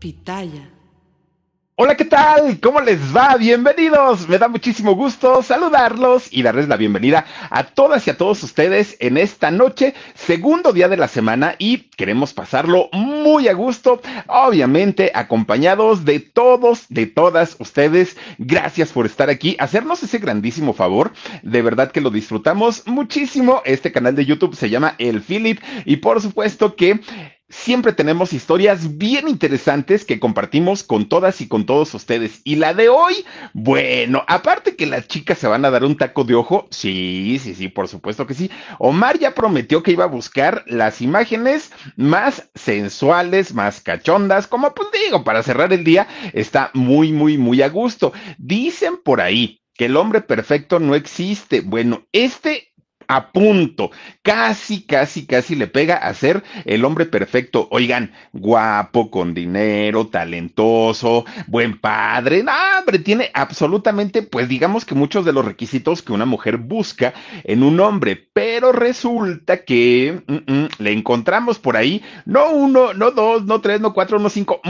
Pitaya. Hola, ¿qué tal? ¿Cómo les va? Bienvenidos. Me da muchísimo gusto saludarlos y darles la bienvenida a todas y a todos ustedes en esta noche, segundo día de la semana y queremos pasarlo muy a gusto, obviamente acompañados de todos, de todas ustedes. Gracias por estar aquí, hacernos ese grandísimo favor. De verdad que lo disfrutamos muchísimo. Este canal de YouTube se llama El Philip y por supuesto que Siempre tenemos historias bien interesantes que compartimos con todas y con todos ustedes. Y la de hoy, bueno, aparte que las chicas se van a dar un taco de ojo, sí, sí, sí, por supuesto que sí. Omar ya prometió que iba a buscar las imágenes más sensuales, más cachondas, como pues digo, para cerrar el día, está muy, muy, muy a gusto. Dicen por ahí que el hombre perfecto no existe. Bueno, este a punto, casi, casi, casi le pega a ser el hombre perfecto. Oigan, guapo, con dinero, talentoso, buen padre, no, hombre, tiene absolutamente, pues digamos que muchos de los requisitos que una mujer busca en un hombre, pero resulta que mm, mm, le encontramos por ahí, no uno, no dos, no tres, no cuatro, no cinco,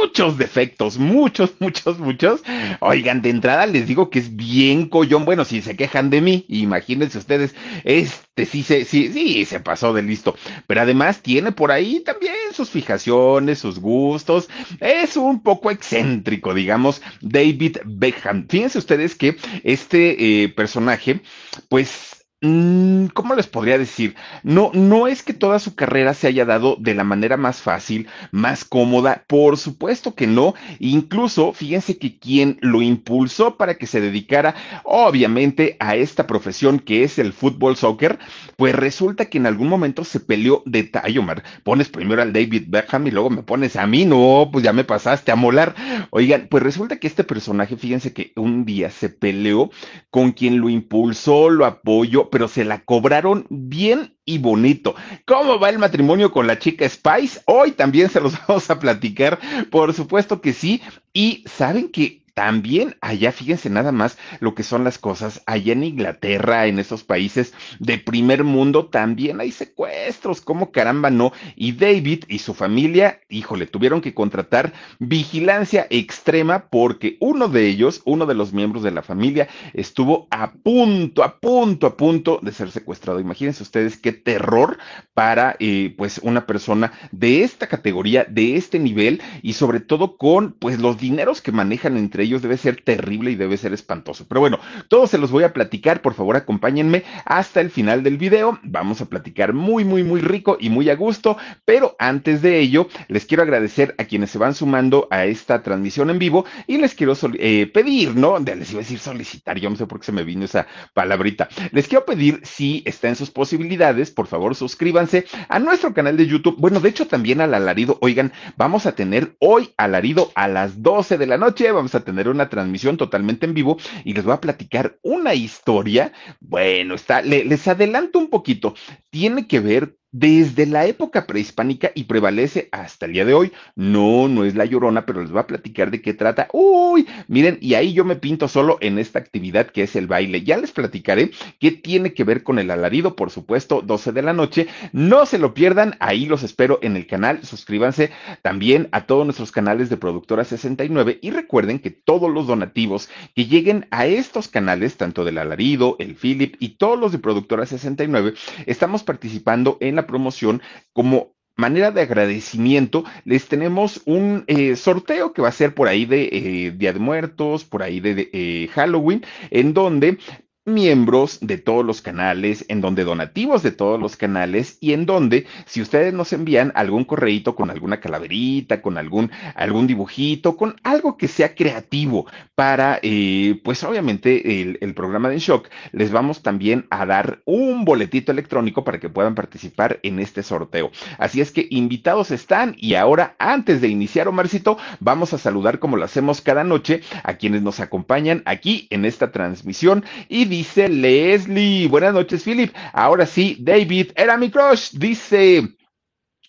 muchos defectos, muchos, muchos, muchos. Oigan, de entrada les digo que es bien collón, bueno, si se quejan de mí, imagínense ustedes, este sí se, sí, sí, se pasó de listo. Pero además tiene por ahí también sus fijaciones, sus gustos. Es un poco excéntrico, digamos, David Beckham. Fíjense ustedes que este eh, personaje, pues ¿Cómo les podría decir? No, no es que toda su carrera se haya dado de la manera más fácil, más cómoda, por supuesto que no. Incluso, fíjense que quien lo impulsó para que se dedicara, obviamente, a esta profesión que es el fútbol soccer, pues resulta que en algún momento se peleó de tallo. Pones primero al David Beckham y luego me pones a mí, no, pues ya me pasaste a molar. Oigan, pues resulta que este personaje, fíjense que un día se peleó con quien lo impulsó, lo apoyó, pero se la cobraron bien y bonito. ¿Cómo va el matrimonio con la chica Spice? Hoy también se los vamos a platicar, por supuesto que sí. Y saben que también allá, fíjense nada más lo que son las cosas, allá en Inglaterra, en esos países de primer mundo, también hay secuestros, como caramba no. Y David y su familia, híjole, tuvieron que contratar vigilancia extrema porque uno de ellos, uno de los miembros de la familia, estuvo a punto, a punto, a punto de ser secuestrado. Imagínense ustedes qué terror para eh, pues una persona de esta categoría, de este nivel y sobre todo con pues los dineros que manejan entre ellos debe ser terrible y debe ser espantoso. Pero bueno, todos se los voy a platicar, por favor acompáñenme hasta el final del video. Vamos a platicar muy, muy, muy rico y muy a gusto, pero antes de ello, les quiero agradecer a quienes se van sumando a esta transmisión en vivo y les quiero eh, pedir, ¿no? Les iba a decir solicitar, yo no sé por qué se me vino esa palabrita. Les quiero pedir, si está en sus posibilidades, por favor suscríbanse a nuestro canal de YouTube. Bueno, de hecho también al alarido, oigan, vamos a tener hoy alarido a las 12 de la noche, vamos a tener una transmisión totalmente en vivo y les voy a platicar una historia. Bueno, está, les adelanto un poquito. Tiene que ver desde la época prehispánica y prevalece hasta el día de hoy. No, no es la llorona, pero les voy a platicar de qué trata. Uy, miren, y ahí yo me pinto solo en esta actividad que es el baile. Ya les platicaré qué tiene que ver con el alarido, por supuesto, 12 de la noche. No se lo pierdan, ahí los espero en el canal. Suscríbanse también a todos nuestros canales de Productora 69 y recuerden que todos los donativos que lleguen a estos canales, tanto del alarido, el Philip y todos los de Productora 69, estamos participando en la promoción como manera de agradecimiento, les tenemos un eh, sorteo que va a ser por ahí de eh, Día de Muertos, por ahí de, eh, Halloween, en donde miembros de todos los canales, en donde donativos de todos los canales y en donde si ustedes nos envían algún correíto con alguna calaverita, con algún, algún dibujito, con algo que sea creativo para, eh, pues obviamente el, programa de Shock, les vamos también a dar un boletito electrónico para que puedan participar en este sorteo. Así es que invitados están y ahora antes de iniciar Omarcito, vamos a saludar como lo hacemos cada noche a quienes nos acompañan aquí en esta transmisión y dice Leslie. Buenas noches, Philip. Ahora sí, David, era mi crush. Dice,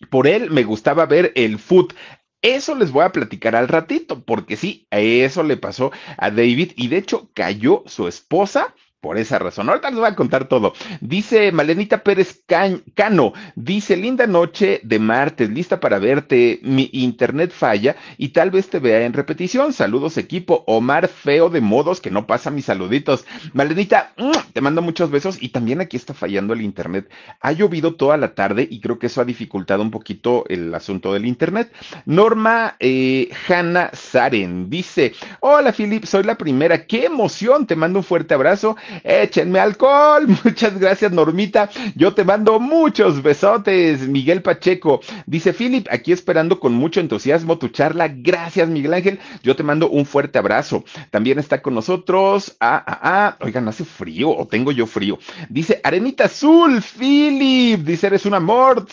por él me gustaba ver el foot. Eso les voy a platicar al ratito, porque sí, eso le pasó a David y de hecho cayó su esposa por esa razón. Ahorita les voy a contar todo. Dice Malenita Pérez Cano, dice, linda noche de martes, lista para verte. Mi internet falla y tal vez te vea en repetición. Saludos equipo. Omar Feo de Modos, que no pasa mis saluditos. Malenita, te mando muchos besos y también aquí está fallando el internet. Ha llovido toda la tarde y creo que eso ha dificultado un poquito el asunto del internet. Norma eh, Hanna Saren dice, hola Filip, soy la primera. ¡Qué emoción! Te mando un fuerte abrazo échenme alcohol. Muchas gracias, Normita. Yo te mando muchos besotes. Miguel Pacheco dice, Philip, aquí esperando con mucho entusiasmo tu charla. Gracias, Miguel Ángel. Yo te mando un fuerte abrazo. También está con nosotros. Ah, ah, ah. Oigan, hace frío o tengo yo frío. Dice, Arenita Azul, Philip. Dice, eres un amor.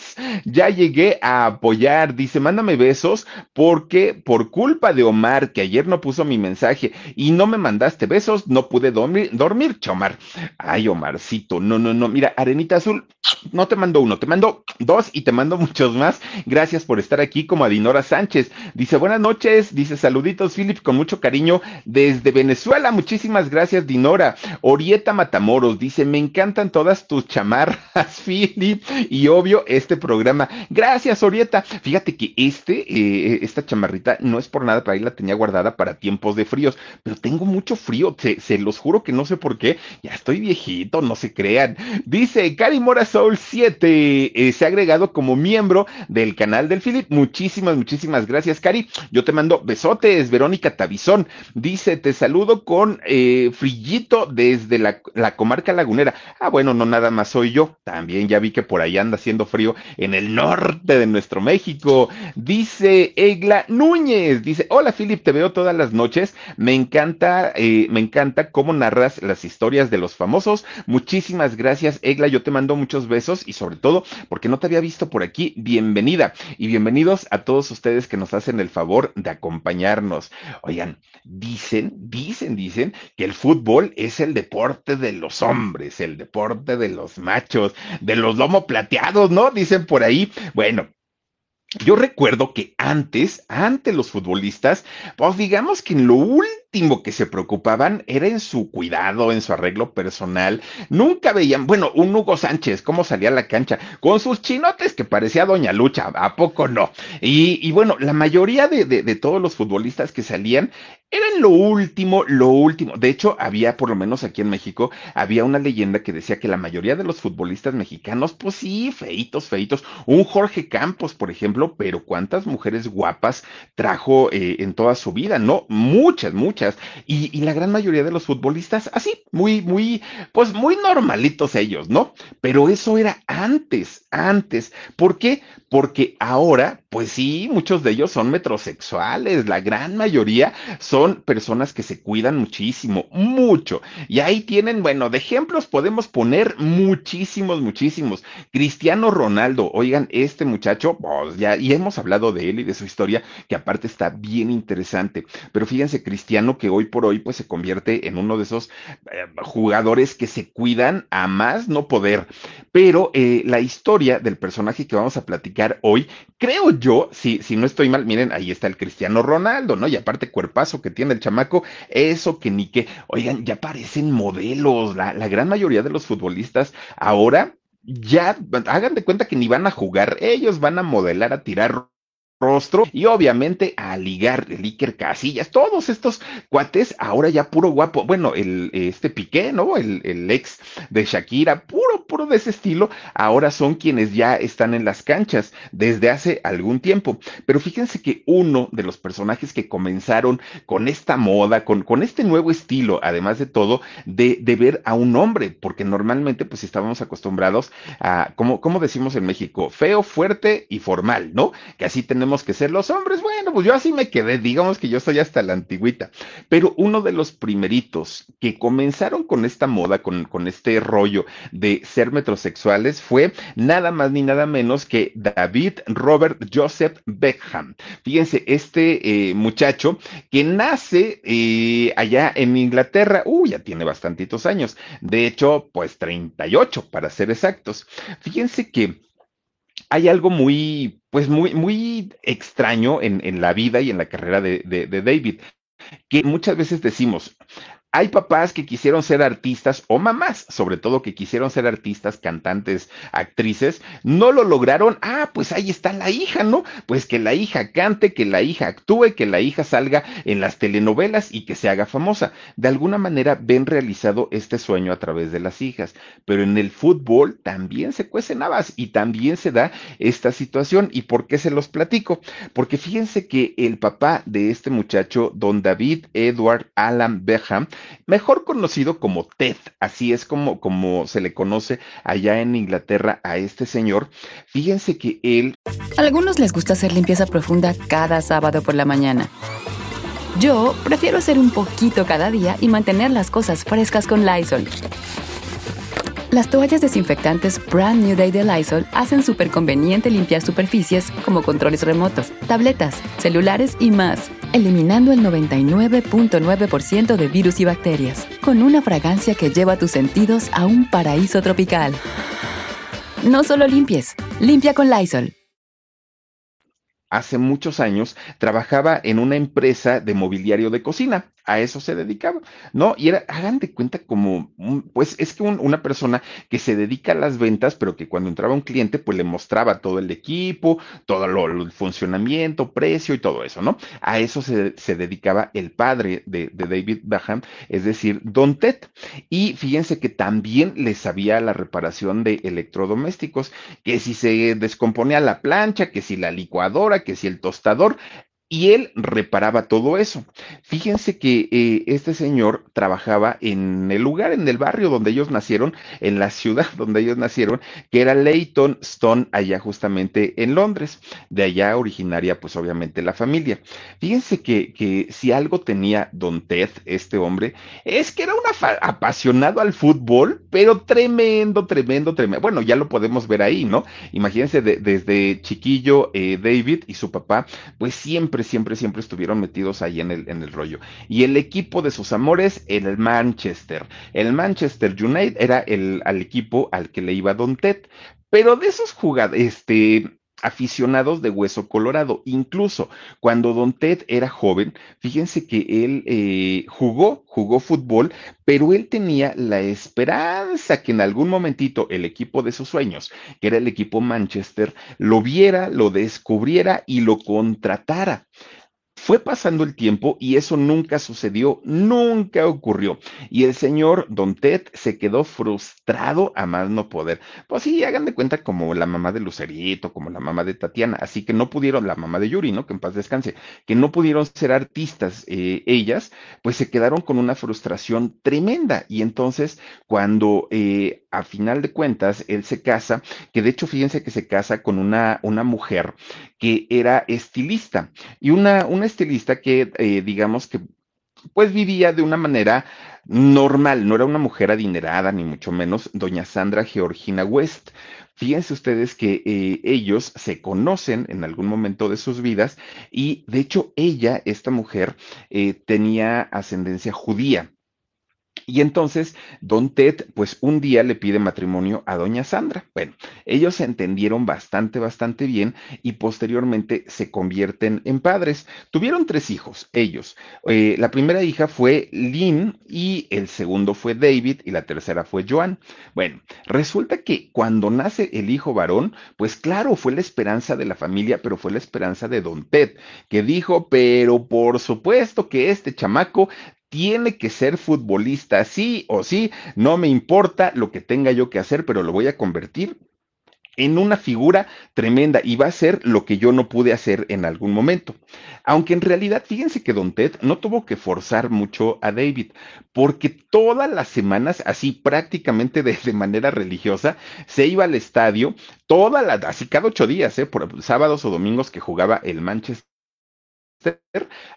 Ya llegué a apoyar. Dice, mándame besos porque por culpa de Omar, que ayer no puso mi mensaje y no me mandaste besos, no pude dormir, dormir Omar. Ay, Omarcito, no, no, no. Mira, Arenita Azul, no te mando uno, te mando dos y te mando muchos más. Gracias por estar aquí como Adinora Sánchez. Dice, buenas noches, dice, saluditos, Philip, con mucho cariño desde Venezuela. Muchísimas gracias, Dinora. Orieta Matamoros dice, me encantan todas tus chamarras, Philip, y obvio este programa. Gracias, Orieta. Fíjate que este, eh, esta chamarrita no es por nada, para ahí la tenía guardada para tiempos de fríos, pero tengo mucho frío, se, se los juro que no sé por qué ya estoy viejito, no se crean. Dice Cari Mora Soul 7, eh, se ha agregado como miembro del canal del Philip. Muchísimas, muchísimas gracias, Cari. Yo te mando besotes, Verónica Tabizón. Dice, te saludo con eh, frillito desde la, la comarca lagunera. Ah, bueno, no nada más soy yo. También ya vi que por ahí anda haciendo frío en el norte de nuestro México. Dice Egla Núñez, dice, hola Philip, te veo todas las noches. Me encanta, eh, me encanta cómo narras las historias historias de los famosos. Muchísimas gracias, Egla. Yo te mando muchos besos y sobre todo porque no te había visto por aquí. Bienvenida y bienvenidos a todos ustedes que nos hacen el favor de acompañarnos. Oigan, dicen, dicen, dicen que el fútbol es el deporte de los hombres, el deporte de los machos, de los lomo plateados, ¿no? Dicen por ahí. Bueno, yo recuerdo que antes, antes los futbolistas, pues digamos que en lo último que se preocupaban era en su cuidado, en su arreglo personal. Nunca veían, bueno, un Hugo Sánchez, cómo salía a la cancha, con sus chinotes que parecía Doña Lucha, ¿a poco no? Y, y bueno, la mayoría de, de, todos los futbolistas que salían eran lo último, lo último. De hecho, había, por lo menos aquí en México, había una leyenda que decía que la mayoría de los futbolistas mexicanos, pues sí, feitos, feitos. Un Jorge Campos, por ejemplo, pero cuántas mujeres guapas trajo eh, en toda su vida, ¿no? Muchas, muchas y, y, la gran mayoría de los futbolistas, así, muy, muy, pues muy normalitos ellos, ¿no? Pero eso era antes, antes. ¿Por qué? Porque ahora, pues sí, muchos de ellos son metrosexuales, la gran mayoría son personas que se cuidan muchísimo, mucho. Y ahí tienen, bueno, de ejemplos podemos poner muchísimos, muchísimos. Cristiano Ronaldo, oigan, este muchacho, pues ya, y hemos hablado de él y de su historia, que aparte está bien interesante. Pero fíjense, Cristiano que hoy por hoy pues se convierte en uno de esos eh, jugadores que se cuidan a más no poder. Pero eh, la historia del personaje que vamos a platicar hoy, creo yo, si, si no estoy mal, miren, ahí está el Cristiano Ronaldo, ¿no? Y aparte cuerpazo que tiene el chamaco, eso que ni que, oigan, ya parecen modelos, la, la gran mayoría de los futbolistas ahora ya hagan de cuenta que ni van a jugar, ellos van a modelar, a tirar rostro y obviamente a ligar el Iker Casillas, todos estos cuates, ahora ya puro guapo, bueno, el, este Piqué, ¿no? El, el ex de Shakira, puro, puro de ese estilo, ahora son quienes ya están en las canchas desde hace algún tiempo. Pero fíjense que uno de los personajes que comenzaron con esta moda, con, con este nuevo estilo, además de todo, de, de ver a un hombre, porque normalmente pues estábamos acostumbrados a, como, como decimos en México, feo, fuerte y formal, ¿no? Que así tenemos que ser los hombres. Bueno, pues yo así me quedé, digamos que yo soy hasta la antigüita. Pero uno de los primeritos que comenzaron con esta moda, con, con este rollo de ser metrosexuales, fue nada más ni nada menos que David Robert Joseph Beckham. Fíjense, este eh, muchacho que nace eh, allá en Inglaterra, uh, ya tiene bastantitos años, de hecho, pues 38 para ser exactos. Fíjense que hay algo muy, pues muy, muy extraño en, en la vida y en la carrera de, de, de David, que muchas veces decimos, hay papás que quisieron ser artistas o mamás, sobre todo que quisieron ser artistas, cantantes, actrices, no lo lograron. Ah, pues ahí está la hija, ¿no? Pues que la hija cante, que la hija actúe, que la hija salga en las telenovelas y que se haga famosa. De alguna manera ven realizado este sueño a través de las hijas, pero en el fútbol también se cuecen habas y también se da esta situación. ¿Y por qué se los platico? Porque fíjense que el papá de este muchacho, don David Edward Alan Beckham, mejor conocido como Ted, así es como, como se le conoce allá en Inglaterra a este señor. Fíjense que él... A algunos les gusta hacer limpieza profunda cada sábado por la mañana. Yo prefiero hacer un poquito cada día y mantener las cosas frescas con Lysol. Las toallas desinfectantes Brand New Day de Lysol hacen súper conveniente limpiar superficies como controles remotos, tabletas, celulares y más, eliminando el 99.9% de virus y bacterias, con una fragancia que lleva tus sentidos a un paraíso tropical. No solo limpies, limpia con Lysol hace muchos años trabajaba en una empresa de mobiliario de cocina. A eso se dedicaba, ¿no? Y era, hagan de cuenta como, pues es que una persona que se dedica a las ventas, pero que cuando entraba un cliente, pues le mostraba todo el equipo, todo el funcionamiento, precio y todo eso, ¿no? A eso se, se dedicaba el padre de, de, David Baham, es decir, Don Ted. Y fíjense que también le sabía la reparación de electrodomésticos, que si se descomponía la plancha, que si la licuadora, que si el tostador, y él reparaba todo eso. Fíjense que eh, este señor trabajaba en el lugar, en el barrio donde ellos nacieron, en la ciudad donde ellos nacieron, que era Leighton Stone, allá justamente en Londres. De allá originaria, pues obviamente la familia. Fíjense que, que si algo tenía Don Ted, este hombre, es que era un apasionado al fútbol, pero tremendo, tremendo, tremendo. Bueno, ya lo podemos ver ahí, ¿no? Imagínense desde chiquillo eh, David y su papá, pues siempre siempre, siempre, estuvieron metidos ahí en el, en el rollo. Y el equipo de sus amores, el Manchester. El Manchester United era el al equipo al que le iba Don Ted. Pero de esos jugadores, este, aficionados de hueso colorado. Incluso cuando Don Ted era joven, fíjense que él eh, jugó, jugó fútbol, pero él tenía la esperanza que en algún momentito el equipo de sus sueños, que era el equipo Manchester, lo viera, lo descubriera y lo contratara. Fue pasando el tiempo y eso nunca sucedió, nunca ocurrió. Y el señor Don Ted se quedó frustrado a más no poder. Pues sí, hagan de cuenta como la mamá de Lucerito, como la mamá de Tatiana, así que no pudieron, la mamá de Yuri, ¿no? Que en paz descanse, que no pudieron ser artistas eh, ellas, pues se quedaron con una frustración tremenda. Y entonces, cuando eh, a final de cuentas él se casa, que de hecho fíjense que se casa con una, una mujer que era estilista y una, una estilista que eh, digamos que pues vivía de una manera normal, no era una mujer adinerada ni mucho menos, doña Sandra Georgina West. Fíjense ustedes que eh, ellos se conocen en algún momento de sus vidas y de hecho ella, esta mujer, eh, tenía ascendencia judía. Y entonces, don Ted, pues un día le pide matrimonio a doña Sandra. Bueno, ellos se entendieron bastante, bastante bien y posteriormente se convierten en padres. Tuvieron tres hijos, ellos. Eh, la primera hija fue Lynn y el segundo fue David y la tercera fue Joan. Bueno, resulta que cuando nace el hijo varón, pues claro, fue la esperanza de la familia, pero fue la esperanza de don Ted, que dijo, pero por supuesto que este chamaco tiene que ser futbolista, sí o sí, no me importa lo que tenga yo que hacer, pero lo voy a convertir en una figura tremenda y va a ser lo que yo no pude hacer en algún momento. Aunque en realidad, fíjense que Don Ted no tuvo que forzar mucho a David, porque todas las semanas, así prácticamente de, manera religiosa, se iba al estadio, toda la, así cada ocho días, ¿eh? por sábados o domingos que jugaba el Manchester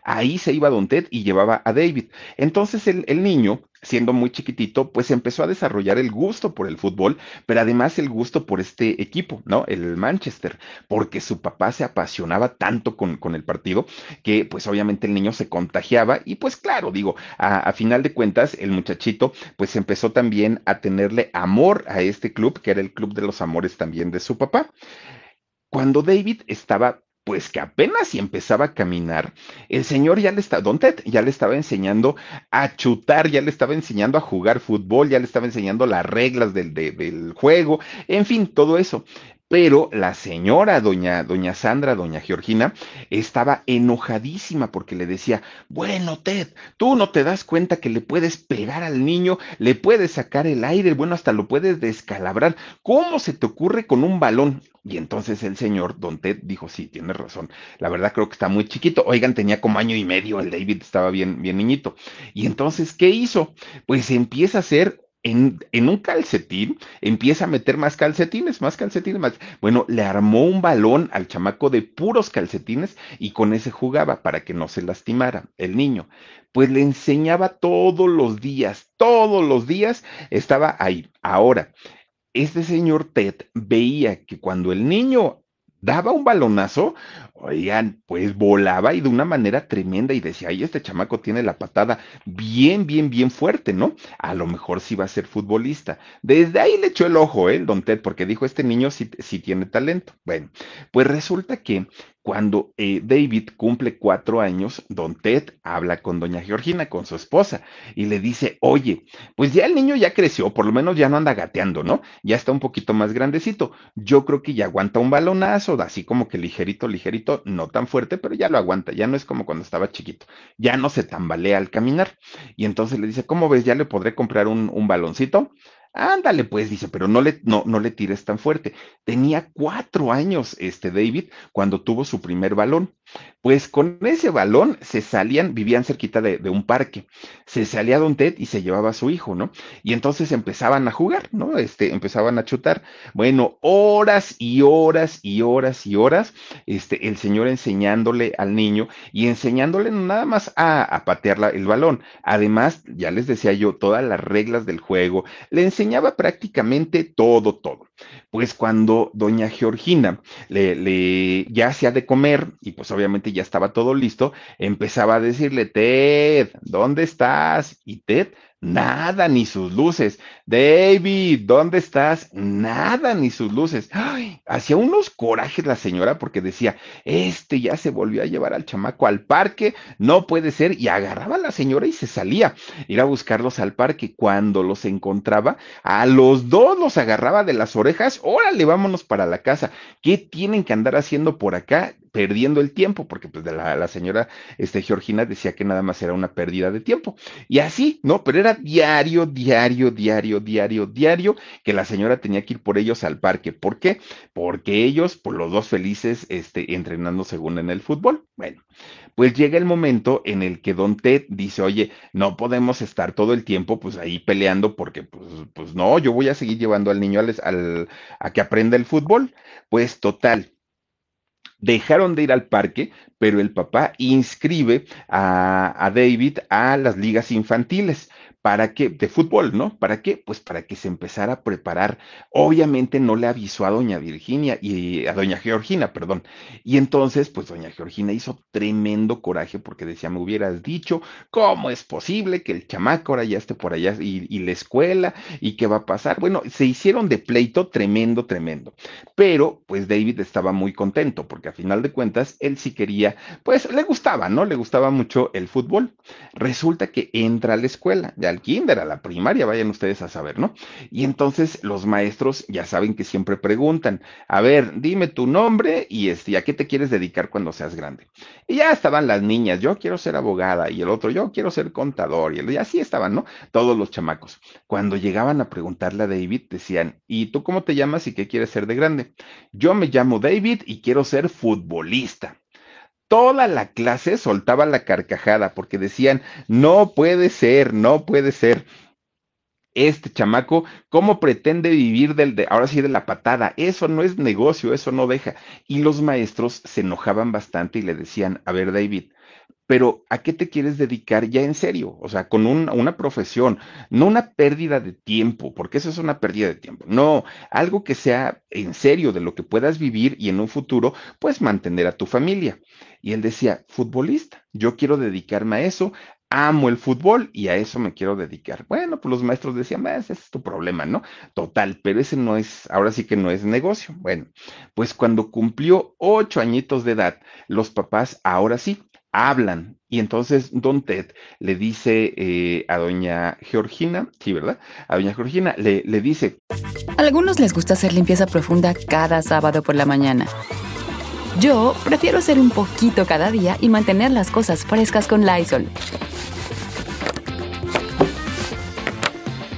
ahí se iba Don Ted y llevaba a David. Entonces el, niño, siendo muy chiquitito, pues empezó a desarrollar el gusto por el fútbol, pero además el gusto por este equipo, ¿no? El Manchester, porque su papá se apasionaba tanto con, con el partido que pues obviamente el niño se contagiaba y pues claro, digo, a, a final de cuentas el muchachito pues empezó también a tenerle amor a este club, que era el club de los amores también de su papá. Cuando David estaba pues que apenas si empezaba a caminar, el señor ya le estaba, Don Ted ya le estaba enseñando a chutar, ya le estaba enseñando a jugar fútbol, ya le estaba enseñando las reglas del, de, del juego, en fin, todo eso pero la señora doña, doña Sandra, doña Georgina, estaba enojadísima porque le decía, bueno, Ted, tú no te das cuenta que le puedes pegar al niño, le puedes sacar el aire, bueno, hasta lo puedes descalabrar. ¿Cómo se te ocurre con un balón? Y entonces el señor, don Ted, dijo, sí, tienes razón. La verdad creo que está muy chiquito. Oigan, tenía como año y medio, el David estaba bien, bien niñito. Y entonces, ¿qué hizo? Pues empieza a hacer en, en, un calcetín, empieza a meter más calcetines, más calcetines, más. Bueno, le armó un balón al chamaco de puros calcetines y con ese jugaba para que no se lastimara el niño. Pues le enseñaba todos los días, todos los días estaba ahí. Ahora, este señor Ted veía que cuando el niño daba un balonazo, oigan, pues volaba y de una manera tremenda y decía, ay, este chamaco tiene la patada bien, bien, bien fuerte, ¿no? A lo mejor sí va a ser futbolista. Desde ahí le echó el ojo, ¿eh? El don Ted, porque dijo, este niño sí, sí tiene talento. Bueno, pues resulta que cuando eh, David cumple cuatro años, don Ted habla con doña Georgina, con su esposa, y le dice, oye, pues ya el niño ya creció, por lo menos ya no anda gateando, ¿no? Ya está un poquito más grandecito. Yo creo que ya aguanta un balonazo, así como que ligerito, ligerito, no tan fuerte, pero ya lo aguanta, ya no es como cuando estaba chiquito, ya no se tambalea al caminar. Y entonces le dice, ¿cómo ves? ¿Ya le podré comprar un, un baloncito? Ándale, pues, dice, pero no le, no, no le tires tan fuerte. Tenía cuatro años este David cuando tuvo su primer balón. Pues con ese balón se salían, vivían cerquita de, de, un parque. Se salía Don Ted y se llevaba a su hijo, ¿no? Y entonces empezaban a jugar, ¿no? Este, empezaban a chutar. Bueno, horas y horas y horas y horas, este, el señor enseñándole al niño y enseñándole nada más a, patear el balón. Además, ya les decía yo, todas las reglas del juego, le enseñaba prácticamente todo, todo. Pues cuando doña Georgina le, le ya hacía de comer y pues obviamente ya estaba todo listo, empezaba a decirle, Ted, ¿dónde estás? Y Ted Nada, ni sus luces. David, ¿dónde estás? Nada, ni sus luces. Ay, hacía unos corajes la señora porque decía, este ya se volvió a llevar al chamaco al parque, no puede ser. Y agarraba a la señora y se salía, ir a buscarlos al parque. Cuando los encontraba, a los dos los agarraba de las orejas. Órale, vámonos para la casa. ¿Qué tienen que andar haciendo por acá? Perdiendo el tiempo, porque pues la, la, señora este, Georgina decía que nada más era una pérdida de tiempo. Y así, ¿no? Pero era diario, diario, diario, diario, diario que la señora tenía que ir por ellos al parque. ¿Por qué? Porque ellos, por los dos felices, este, entrenando según en el fútbol. Bueno, pues llega el momento en el que Don Ted dice, oye, no podemos estar todo el tiempo pues ahí peleando porque pues, pues no, yo voy a seguir llevando al niño al, al, a que aprenda el fútbol. Pues total, dejaron de ir al parque, pero el papá inscribe a, David a las ligas infantiles ¿Para qué? De fútbol, ¿no? ¿Para qué? Pues para que se empezara a preparar. Obviamente no le avisó a doña Virginia y a doña Georgina, perdón. Y entonces, pues doña Georgina hizo tremendo coraje porque decía, me hubieras dicho, ¿cómo es posible que el chamaco ahora ya esté por allá y, la escuela y qué va a pasar? Bueno, se hicieron de pleito tremendo, tremendo. Pero, pues David estaba muy contento porque a final de cuentas, él sí quería, pues le gustaba, ¿no? Le gustaba mucho el fútbol. Resulta que entra a la escuela, ya kinder, a la primaria, vayan ustedes a saber, ¿no? Y entonces los maestros ya saben que siempre preguntan, a ver, dime tu nombre y este, ¿a qué te quieres dedicar cuando seas grande? Y ya estaban las niñas, yo quiero ser abogada y el otro, yo quiero ser contador y, el, y así estaban, ¿no? Todos los chamacos. Cuando llegaban a preguntarle a David, decían, ¿y tú cómo te llamas y qué quieres ser de grande? Yo me llamo David y quiero ser futbolista toda la clase soltaba la carcajada porque decían, no puede ser, no puede ser. Este chamaco, ¿cómo pretende vivir del de, ahora sí de la patada? Eso no es negocio, eso no deja. Y los maestros se enojaban bastante y le decían, a ver, David, pero ¿a qué te quieres dedicar ya en serio? O sea, con un, una profesión, no una pérdida de tiempo, porque eso es una pérdida de tiempo. No, algo que sea en serio de lo que puedas vivir y en un futuro, pues mantener a tu familia. Y él decía, futbolista, yo quiero dedicarme a eso, amo el fútbol y a eso me quiero dedicar. Bueno, pues los maestros decían, ese es tu problema, ¿no? Total, pero ese no es, ahora sí que no es negocio. Bueno, pues cuando cumplió ocho añitos de edad, los papás ahora sí hablan. Y entonces Don Ted le dice eh, a doña Georgina, sí, ¿verdad? A doña Georgina le, le dice... A algunos les gusta hacer limpieza profunda cada sábado por la mañana. Yo prefiero hacer un poquito cada día y mantener las cosas frescas con Lysol.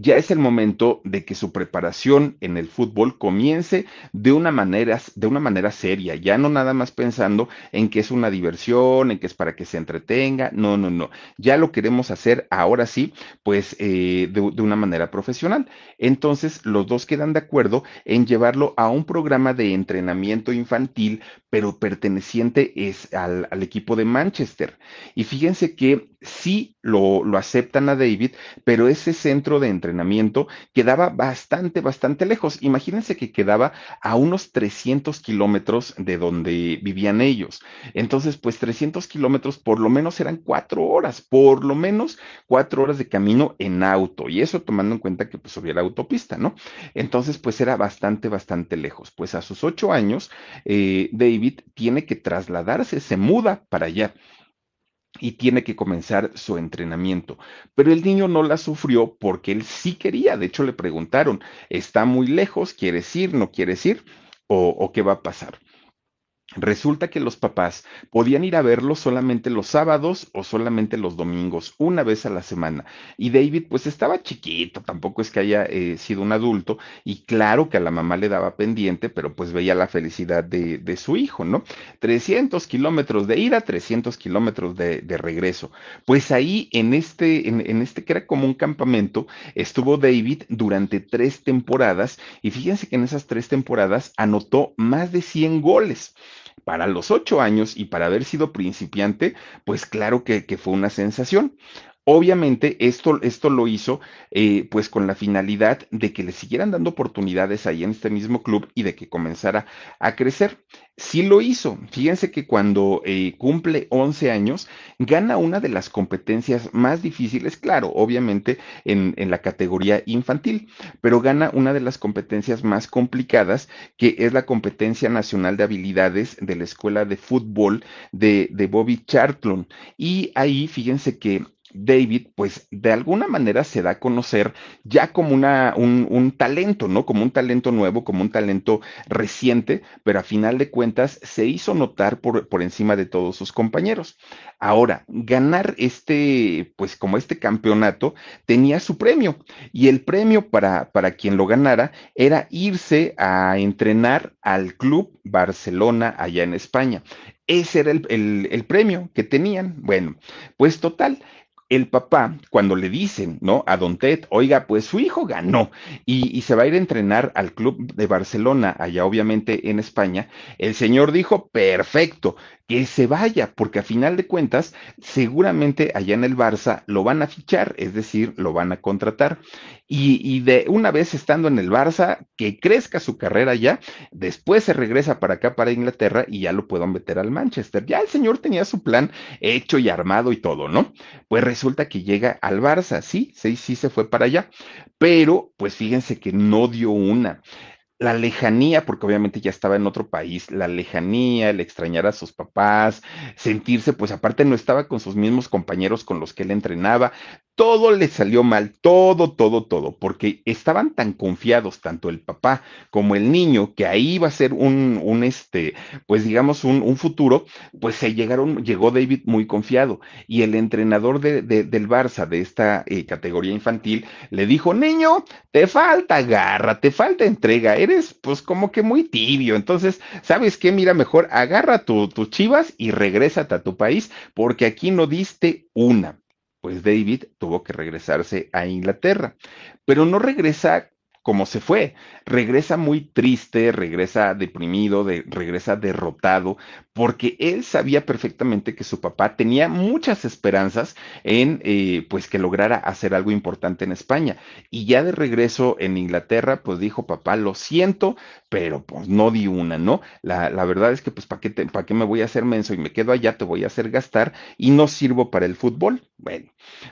ya es el momento de que su preparación en el fútbol comience de una manera, de una manera seria, ya no nada más pensando en que es una diversión, en que es para que se entretenga, no, no, no, ya lo queremos hacer ahora sí, pues eh, de, una manera profesional. Entonces, los dos quedan de acuerdo en llevarlo a un programa de entrenamiento infantil, pero perteneciente es al, al equipo de Manchester. Y fíjense que sí lo, lo aceptan a David, pero ese centro de entrenamiento quedaba bastante, bastante lejos. Imagínense que quedaba a unos 300 kilómetros de donde vivían ellos. Entonces, pues 300 kilómetros por lo menos eran cuatro horas, por lo menos cuatro horas de camino en auto. Y eso tomando en cuenta que pues hubiera autopista, ¿no? Entonces, pues era bastante, bastante lejos. Pues a sus ocho años, eh, David tiene que trasladarse, se muda para allá y tiene que comenzar su entrenamiento. Pero el niño no la sufrió porque él sí quería. De hecho, le preguntaron, ¿está muy lejos? ¿Quieres ir? ¿No quieres ir? ¿O, o qué va a pasar? Resulta que los papás podían ir a verlo solamente los sábados o solamente los domingos, una vez a la semana. Y David pues estaba chiquito, tampoco es que haya eh, sido un adulto, y claro que a la mamá le daba pendiente, pero pues veía la felicidad de, su hijo, ¿no? 300 kilómetros de ida, 300 kilómetros de, de, regreso. Pues ahí en este, en, en este que era como un campamento, estuvo David durante tres temporadas, y fíjense que en esas tres temporadas anotó más de 100 goles para los ocho años y para haber sido principiante, pues claro que, que fue una sensación. Obviamente esto, esto lo hizo eh, pues con la finalidad de que le siguieran dando oportunidades ahí en este mismo club y de que comenzara a crecer. Sí lo hizo. Fíjense que cuando eh, cumple 11 años, gana una de las competencias más difíciles, claro, obviamente en, en, la categoría infantil, pero gana una de las competencias más complicadas, que es la competencia nacional de habilidades de la Escuela de Fútbol de, de Bobby Charlton. Y ahí, fíjense que David, pues de alguna manera se da a conocer ya como una, un, un, talento, ¿no? Como un talento nuevo, como un talento reciente, pero a final de cuentas se hizo notar por, por encima de todos sus compañeros. Ahora, ganar este, pues como este campeonato tenía su premio y el premio para, para quien lo ganara era irse a entrenar al Club Barcelona allá en España. ese era el, el, el premio que tenían. Bueno, pues total, el papá, cuando le dicen, ¿no? A Don Ted, oiga, pues su hijo ganó y, y, se va a ir a entrenar al club de Barcelona, allá obviamente en España, el señor dijo, perfecto, que se vaya, porque a final de cuentas, seguramente allá en el Barça lo van a fichar, es decir, lo van a contratar. Y, y, de una vez estando en el Barça, que crezca su carrera ya, después se regresa para acá, para Inglaterra, y ya lo puedan meter al Manchester. Ya el señor tenía su plan hecho y armado y todo, ¿no? Pues resulta que llega al Barça, sí, sí, sí se fue para allá, pero pues fíjense que no dio una la lejanía, porque obviamente ya estaba en otro país, la lejanía, el extrañar a sus papás, sentirse, pues aparte no estaba con sus mismos compañeros con los que él entrenaba, todo le salió mal, todo, todo, todo, porque estaban tan confiados, tanto el papá como el niño, que ahí iba a ser un, un este, pues digamos, un, futuro, pues se llegaron, llegó David muy confiado, y el entrenador de, del Barça, de esta eh, categoría infantil, le dijo, niño, te falta garra, te falta entrega, eres pues como que muy tibio, entonces, ¿sabes qué? Mira, mejor agarra tus tu chivas y regrésate a tu país, porque aquí no diste una pues David tuvo que regresarse a Inglaterra, pero no regresa como se fue. Regresa muy triste, regresa deprimido, de, regresa derrotado, porque él sabía perfectamente que su papá tenía muchas esperanzas en, eh, pues, que lograra hacer algo importante en España. Y ya de regreso en Inglaterra, pues dijo, papá, lo siento, pero pues no di una, ¿no? La, la verdad es que, pues, ¿para qué, ¿para qué me voy a hacer menso y me quedo allá? Te voy a hacer gastar y no sirvo para el fútbol. Bueno,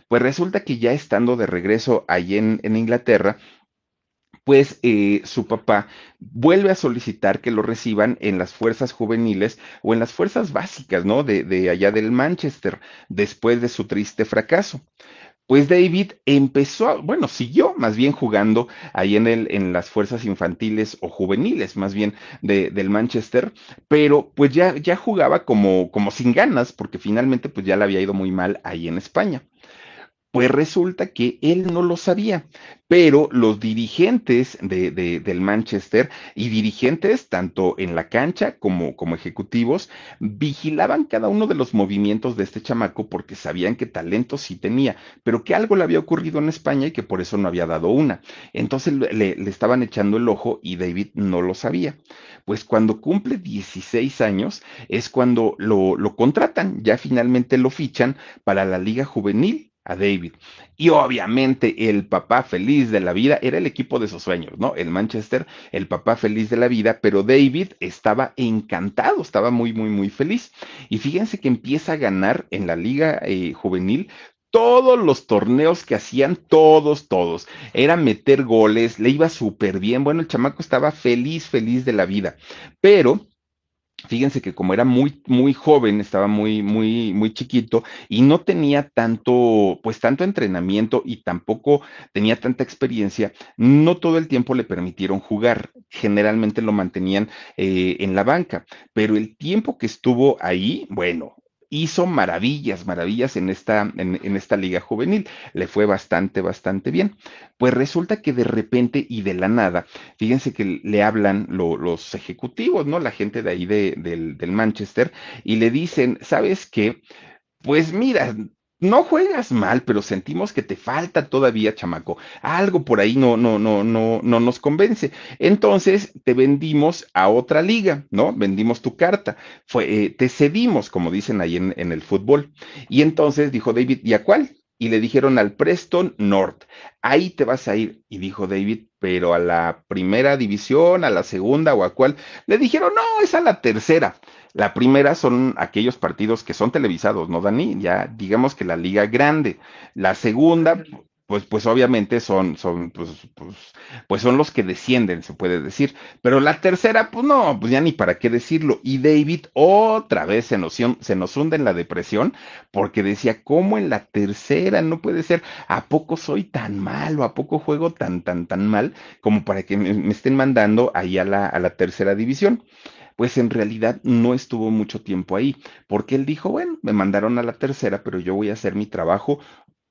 pues resulta que ya estando de regreso allí en, en Inglaterra, pues eh, su papá vuelve a solicitar que lo reciban en las fuerzas juveniles o en las fuerzas básicas, ¿no? De, allá del Manchester, después de su triste fracaso. Pues David empezó, bueno, siguió más bien jugando ahí en, el, en las fuerzas infantiles o juveniles, más bien de, del Manchester, pero pues ya, ya jugaba como, como sin ganas, porque finalmente pues ya le había ido muy mal ahí en España. Pues resulta que él no lo sabía, pero los dirigentes de, de, del Manchester y dirigentes tanto en la cancha como, como ejecutivos vigilaban cada uno de los movimientos de este chamaco porque sabían que talento sí tenía, pero que algo le había ocurrido en España y que por eso no había dado una. Entonces le, le estaban echando el ojo y David no lo sabía. Pues cuando cumple 16 años es cuando lo, lo contratan, ya finalmente lo fichan para la liga juvenil a David. Y obviamente el papá feliz de la vida era el equipo de sus sueños, ¿no? El Manchester, el papá feliz de la vida, pero David estaba encantado, estaba muy, muy, muy feliz. Y fíjense que empieza a ganar en la liga eh, juvenil todos los torneos que hacían, todos, todos. Era meter goles, le iba súper bien. Bueno, el chamaco estaba feliz, feliz de la vida. Pero Fíjense que como era muy, muy joven, estaba muy, muy, muy chiquito y no tenía tanto, pues tanto entrenamiento y tampoco tenía tanta experiencia, no todo el tiempo le permitieron jugar. Generalmente lo mantenían eh, en la banca, pero el tiempo que estuvo ahí, bueno, hizo maravillas, maravillas en esta, en, esta liga juvenil. Le fue bastante, bastante bien. Pues resulta que de repente y de la nada, fíjense que le hablan lo, los ejecutivos, ¿no? La gente de ahí de, del, del Manchester y le dicen, ¿sabes qué? Pues mira, no juegas mal, pero sentimos que te falta todavía, chamaco. Algo por ahí no, no, no, no, no nos convence. Entonces te vendimos a otra liga, ¿no? Vendimos tu carta. Fue, eh, te cedimos, como dicen ahí en, en el fútbol. Y entonces dijo David, ¿y a cuál? y le dijeron al Preston North, ahí te vas a ir. Y dijo David, pero a la primera división, a la segunda o a cuál. Le dijeron, no, es a la tercera. La primera son aquellos partidos que son televisados, ¿no, Dani? Ya digamos que la liga grande. La segunda, pues, pues obviamente son, son, pues, pues, pues son los que descienden, se puede decir. Pero la tercera, pues no, pues ya ni para qué decirlo. Y David otra vez se nos, se nos hunde en la depresión porque decía, ¿cómo en la tercera? No puede ser. ¿A poco soy tan malo? ¿A poco juego tan, tan, tan mal como para que me, me estén mandando ahí a la, a la tercera división? Pues en realidad no estuvo mucho tiempo ahí, porque él dijo, bueno, me mandaron a la tercera, pero yo voy a hacer mi trabajo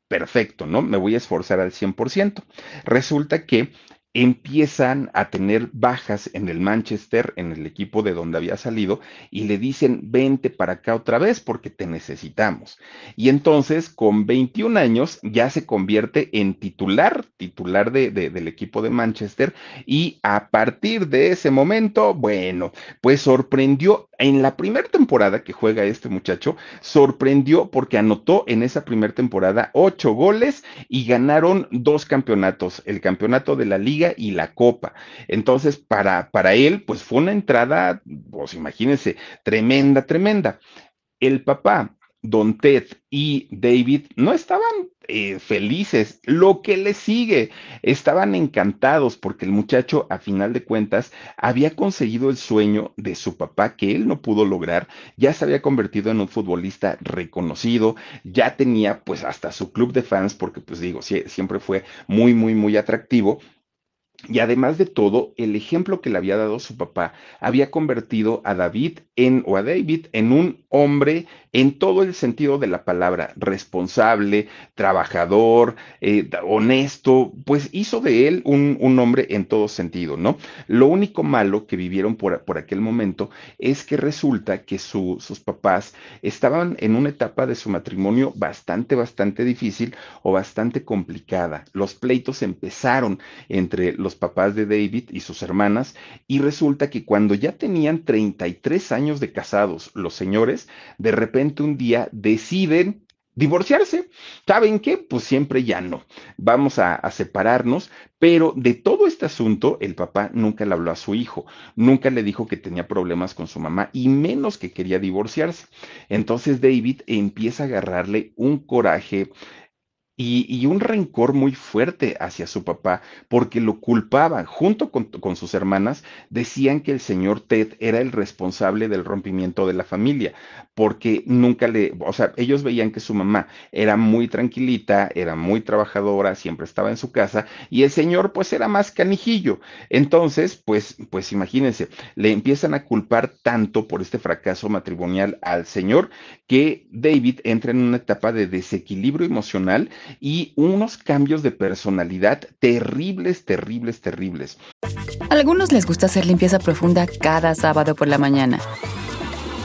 perfecto, ¿no? Me voy a esforzar al 100%. Resulta que empiezan a tener bajas en el Manchester, en el equipo de donde había salido, y le dicen, vente para acá otra vez porque te necesitamos. Y entonces, con 21 años, ya se convierte en titular, titular de, del equipo de Manchester, y a partir de ese momento, bueno, pues sorprendió en la primera temporada que juega este muchacho, sorprendió porque anotó en esa primera temporada ocho goles y ganaron dos campeonatos, el campeonato de la liga y la copa. Entonces, para, para él, pues fue una entrada, pues imagínense, tremenda, tremenda. El papá Don Ted y David no estaban eh, felices, lo que le sigue, estaban encantados porque el muchacho a final de cuentas había conseguido el sueño de su papá que él no pudo lograr, ya se había convertido en un futbolista reconocido, ya tenía pues hasta su club de fans porque pues digo, siempre fue muy, muy, muy atractivo y además de todo, el ejemplo que le había dado su papá había convertido a David en, o a David en un hombre en todo el sentido de la palabra, responsable, trabajador, eh, honesto, pues hizo de él un, un, hombre en todo sentido, ¿no? Lo único malo que vivieron por, por aquel momento es que resulta que su, sus papás estaban en una etapa de su matrimonio bastante, bastante difícil o bastante complicada. Los pleitos empezaron entre los papás de David y sus hermanas y resulta que cuando ya tenían 33 años de casados los señores, de repente un día deciden divorciarse. ¿Saben qué? Pues siempre ya no. Vamos a, a, separarnos, pero de todo este asunto, el papá nunca le habló a su hijo, nunca le dijo que tenía problemas con su mamá y menos que quería divorciarse. Entonces David empieza a agarrarle un coraje y, un rencor muy fuerte hacia su papá, porque lo culpaban, junto con, con, sus hermanas, decían que el señor Ted era el responsable del rompimiento de la familia, porque nunca le, o sea, ellos veían que su mamá era muy tranquilita, era muy trabajadora, siempre estaba en su casa, y el señor pues era más canijillo. Entonces, pues, pues imagínense, le empiezan a culpar tanto por este fracaso matrimonial al señor que David entra en una etapa de desequilibrio emocional y unos cambios de personalidad terribles, terribles, terribles. A algunos les gusta hacer limpieza profunda cada sábado por la mañana.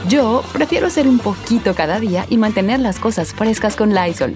Yo prefiero hacer un poquito cada día y mantener las cosas frescas con Lysol.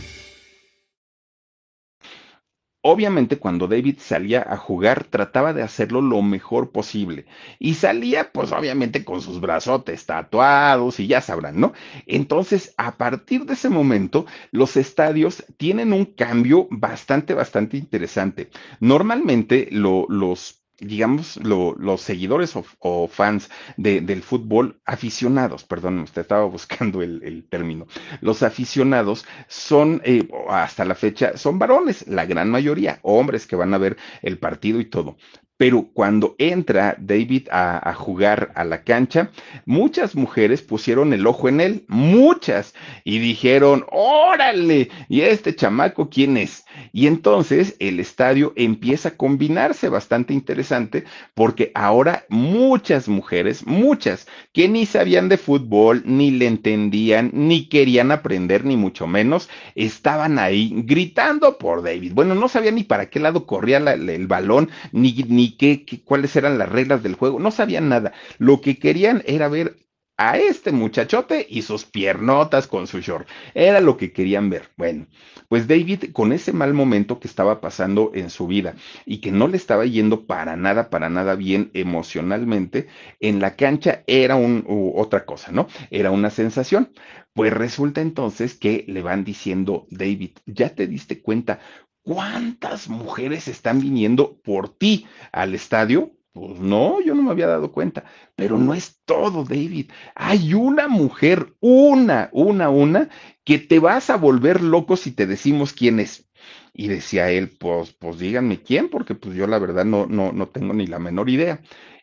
Obviamente cuando David salía a jugar trataba de hacerlo lo mejor posible y salía pues obviamente con sus brazotes tatuados y ya sabrán, ¿no? Entonces a partir de ese momento los estadios tienen un cambio bastante, bastante interesante. Normalmente lo, los digamos, los seguidores o, fans del fútbol, aficionados, perdón, usted estaba buscando el, término, los aficionados son, eh, hasta la fecha, son varones, la gran mayoría, hombres que van a ver el partido y todo. Pero cuando entra David a, jugar a la cancha, muchas mujeres pusieron el ojo en él, muchas, y dijeron, órale, ¿y este chamaco quién es? Y entonces el estadio empieza a combinarse bastante interesante porque ahora muchas mujeres, muchas, que ni sabían de fútbol, ni le entendían, ni querían aprender, ni mucho menos, estaban ahí gritando por David. Bueno, no sabían ni para qué lado corría el balón, ni, ni qué, cuáles eran las reglas del juego, no sabían nada. Lo que querían era ver a este muchachote y sus piernotas con su short. Era lo que querían ver. Bueno, pues David, con ese mal momento que estaba pasando en su vida y que no le estaba yendo para nada, para nada bien emocionalmente, en la cancha era un, otra cosa, ¿no? Era una sensación. Pues resulta entonces que le van diciendo, David, ¿ya te diste cuenta ¿Cuántas mujeres están viniendo por ti al estadio? Pues no, yo no me había dado cuenta. Pero no es todo, David. Hay una mujer, una, una, una, que te vas a volver loco si te decimos quién es. Y decía él, pues, pues díganme quién, porque pues yo la verdad no, no, no tengo ni la menor idea.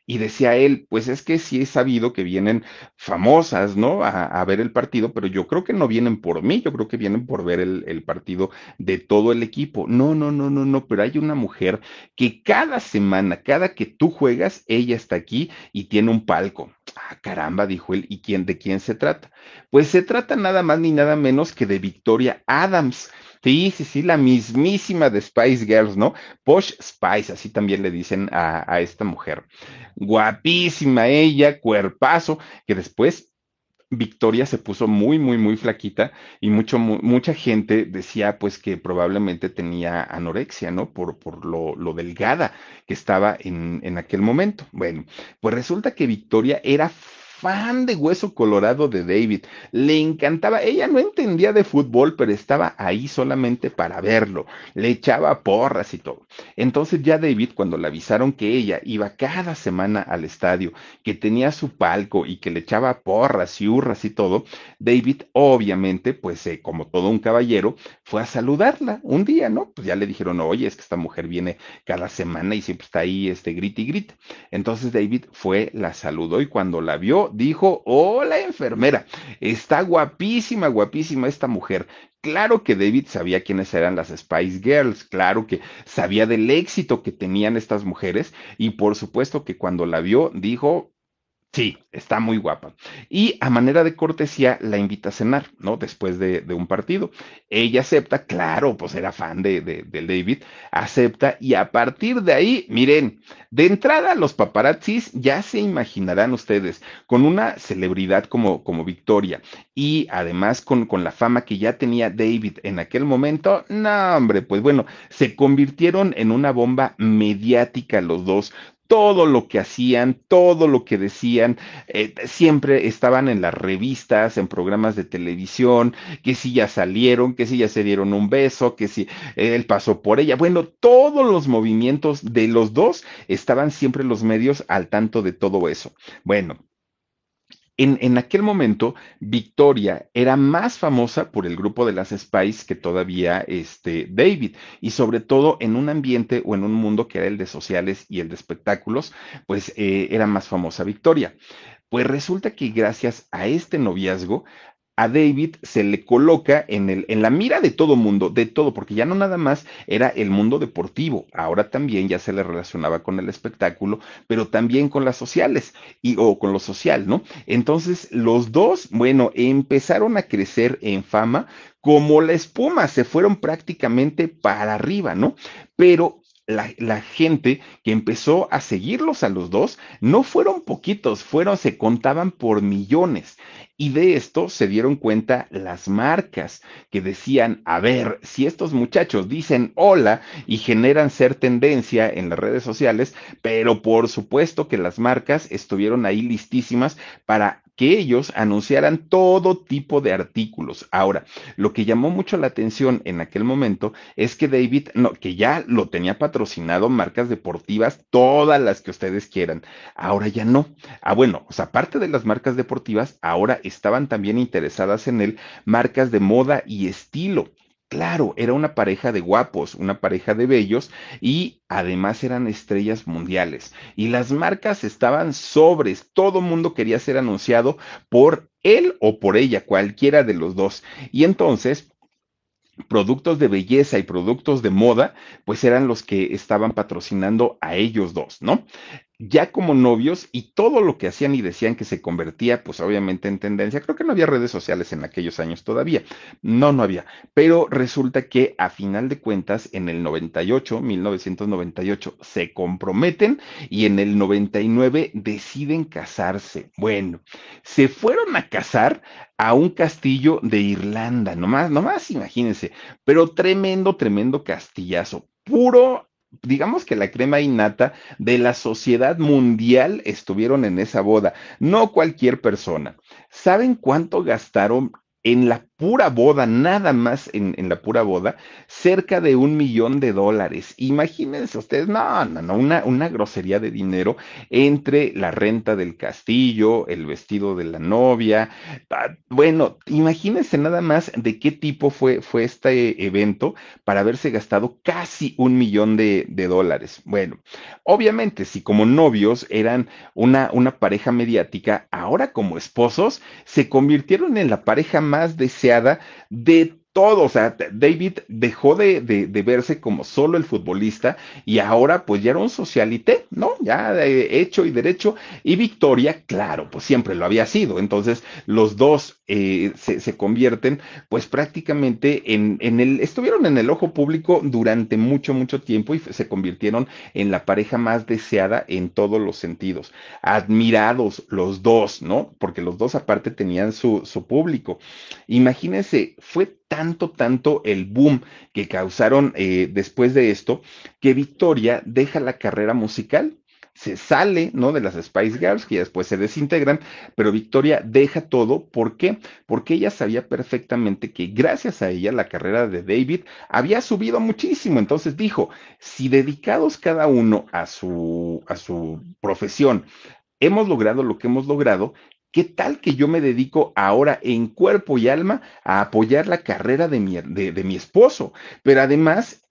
Y decía él, pues es que sí he sabido que vienen famosas, ¿no? A, a ver el partido, pero yo creo que no vienen por mí, yo creo que vienen por ver el, el partido de todo el equipo. No, no, no, no, no, pero hay una mujer que cada semana, cada que tú juegas, ella está aquí y tiene un palco. Ah, caramba, dijo él, ¿y quién, de quién se trata? Pues se trata nada más ni nada menos que de Victoria Adams. Sí, sí, sí, la mismísima de Spice Girls, ¿no? Posh Spice, así también le dicen a, a esta mujer. Guapísima ella, cuerpazo, que después Victoria se puso muy, muy, muy flaquita y mucho, mu- mucha gente decía pues que probablemente tenía anorexia, ¿no? Por, por lo, lo delgada que estaba en, en aquel momento. Bueno, pues resulta que Victoria era fan de Hueso Colorado de David. Le encantaba. Ella no entendía de fútbol, pero estaba ahí solamente para verlo. Le echaba porras y todo. Entonces ya David, cuando le avisaron que ella iba cada semana al estadio, que tenía su palco y que le echaba porras y hurras y todo, David obviamente, pues eh, como todo un caballero, fue a saludarla un día, ¿no? Pues ya le dijeron, oye, es que esta mujer viene cada semana y siempre está ahí, este, grite y grite. Entonces David fue, la saludó y cuando la vio, dijo, hola enfermera, está guapísima, guapísima esta mujer. Claro que David sabía quiénes eran las Spice Girls, claro que sabía del éxito que tenían estas mujeres y por supuesto que cuando la vio dijo, Sí, está muy guapa. Y a manera de cortesía la invita a cenar, ¿no? Después de, un partido. Ella acepta, claro, pues era fan de, David, acepta y a partir de ahí, miren, de entrada los paparazzis ya se imaginarán ustedes, con una celebridad como, como Victoria y además con, con la fama que ya tenía David en aquel momento, no, hombre, pues bueno, se convirtieron en una bomba mediática los dos todo lo que hacían, todo lo que decían, eh, siempre estaban en las revistas, en programas de televisión, que si ya salieron, que si ya se dieron un beso, que si eh, él pasó por ella. Bueno, todos los movimientos de los dos estaban siempre los medios al tanto de todo eso. Bueno, en, aquel momento, Victoria era más famosa por el grupo de las Spice que todavía este, David, y sobre todo en un ambiente o en un mundo que era el de sociales y el de espectáculos, pues eh, era más famosa Victoria. Pues resulta que gracias a este noviazgo, a David se le coloca en, el, en la mira de todo mundo, de todo, porque ya no nada más era el mundo deportivo, ahora también ya se le relacionaba con el espectáculo, pero también con las sociales y o con lo social, ¿no? Entonces, los dos, bueno, empezaron a crecer en fama como la espuma, se fueron prácticamente para arriba, ¿no? Pero la, la, gente que empezó a seguirlos a los dos no fueron poquitos, fueron, se contaban por millones. Y de esto se dieron cuenta las marcas que decían, a ver, si estos muchachos dicen hola y generan ser tendencia en las redes sociales, pero por supuesto que las marcas estuvieron ahí listísimas para que ellos anunciaran todo tipo de artículos. Ahora, lo que llamó mucho la atención en aquel momento es que David, no, que ya lo tenía patrocinado marcas deportivas, todas las que ustedes quieran. Ahora ya no. Ah, bueno, o sea, aparte de las marcas deportivas, ahora estaban también interesadas en él marcas de moda y estilo. Claro, era una pareja de guapos, una pareja de bellos y además eran estrellas mundiales. Y las marcas estaban sobres, todo mundo quería ser anunciado por él o por ella, cualquiera de los dos. Y entonces productos de belleza y productos de moda, pues eran los que estaban patrocinando a ellos dos, ¿no? Ya como novios y todo lo que hacían y decían que se convertía, pues obviamente en tendencia. Creo que no había redes sociales en aquellos años todavía. No, no había. Pero resulta que a final de cuentas, en el 98, 1998, se comprometen y en el 99 deciden casarse. Bueno, se fueron a casar a un castillo de Irlanda, nomás, nomás imagínense, pero tremendo, tremendo castillazo, puro digamos que la crema innata de la sociedad mundial estuvieron en esa boda, no cualquier persona. ¿Saben cuánto gastaron en la pura boda, nada más en, en, la pura boda, cerca de un millón de dólares. Imagínense ustedes, no, no, no, una, una grosería de dinero entre la renta del castillo, el vestido de la novia. Ah, bueno, imagínense nada más de qué tipo fue, fue este evento para haberse gastado casi un millón de, dólares. Bueno, obviamente, si como novios eran una, una pareja mediática, ahora como esposos se convirtieron en la pareja más deseada de todo, o sea, David dejó de, de, verse como solo el futbolista y ahora pues ya era un socialité, ¿no? Ya de hecho y derecho. Y Victoria, claro, pues siempre lo había sido. Entonces los dos eh, se, se, convierten pues prácticamente en, en el, estuvieron en el ojo público durante mucho, mucho tiempo y se convirtieron en la pareja más deseada en todos los sentidos. Admirados los dos, ¿no? Porque los dos aparte tenían su, su público. Imagínense, fue tanto, tanto el boom que causaron eh, después de esto, que Victoria deja la carrera musical se sale, ¿no? De las Spice Girls, que después se desintegran, pero Victoria deja todo. ¿Por qué? Porque ella sabía perfectamente que gracias a ella la carrera de David había subido muchísimo. Entonces dijo, si dedicados cada uno a su, a su profesión, hemos logrado lo que hemos logrado, ¿Qué tal que yo me dedico ahora en cuerpo y alma a apoyar la carrera de mi, de, de mi esposo? Pero además,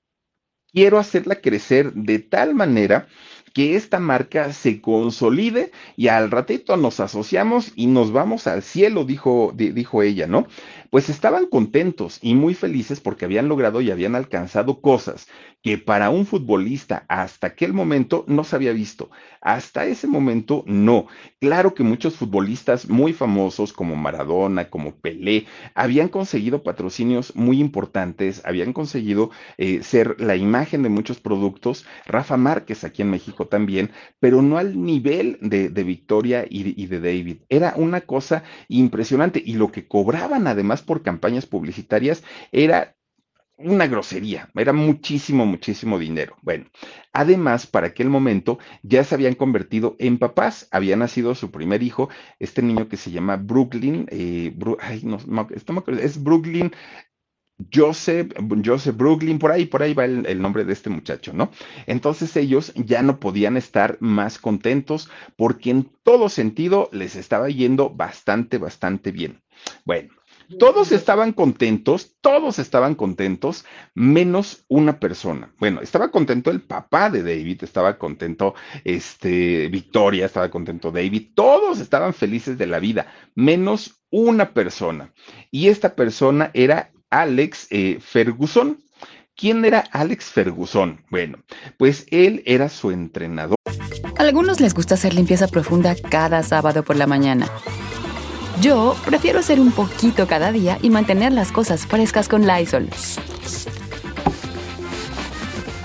quiero hacerla crecer de tal manera que esta marca se consolide y al ratito nos asociamos y nos vamos al cielo, dijo, dijo ella, ¿no? Pues estaban contentos y muy felices porque habían logrado y habían alcanzado cosas que para un futbolista hasta aquel momento no se había visto. Hasta ese momento no. Claro que muchos futbolistas muy famosos como Maradona, como Pelé, habían conseguido patrocinios muy importantes, habían conseguido eh, ser la imagen de muchos productos. Rafa Márquez aquí en México también, pero no al nivel de, de Victoria y, de David. Era una cosa impresionante y lo que cobraban además por campañas publicitarias era una grosería, era muchísimo, muchísimo dinero. Bueno, además, para aquel momento ya se habían convertido en papás, había nacido su primer hijo, este niño que se llama Brooklyn, eh, Bru ay, no, no, es Brooklyn Joseph, Joseph Brooklyn, por ahí, por ahí va el, el, nombre de este muchacho, ¿no? Entonces ellos ya no podían estar más contentos porque en todo sentido les estaba yendo bastante, bastante bien. Bueno, todos estaban contentos, todos estaban contentos, menos una persona. Bueno, estaba contento el papá de David, estaba contento este Victoria, estaba contento David, todos estaban felices de la vida, menos una persona. Y esta persona era Alex eh, Ferguson. ¿Quién era Alex Ferguson? Bueno, pues él era su entrenador. A algunos les gusta hacer limpieza profunda cada sábado por la mañana. Yo prefiero hacer un poquito cada día y mantener las cosas frescas con Lysol.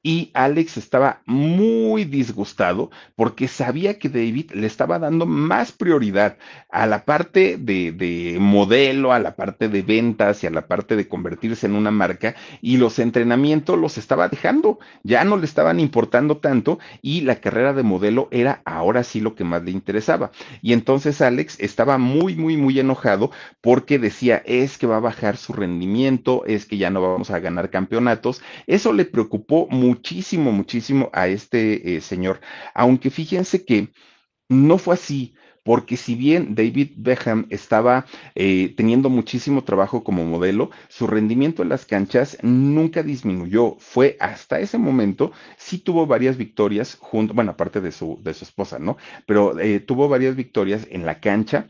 Y Alex estaba muy disgustado porque sabía que David le estaba dando más prioridad a la parte de, de, modelo, a la parte de ventas y a la parte de convertirse en una marca y los entrenamientos los estaba dejando, ya no le estaban importando tanto y la carrera de modelo era ahora sí lo que más le interesaba. Y entonces Alex estaba muy, muy, muy enojado porque decía, es que va a bajar su rendimiento, es que ya no vamos a ganar campeonatos. Eso le preocupó mucho muchísimo, muchísimo a este eh, señor. Aunque fíjense que no fue así, porque si bien David Beckham estaba eh, teniendo muchísimo trabajo como modelo, su rendimiento en las canchas nunca disminuyó. Fue hasta ese momento, sí tuvo varias victorias junto, bueno, aparte de su, de su esposa, ¿no? Pero eh, tuvo varias victorias en la cancha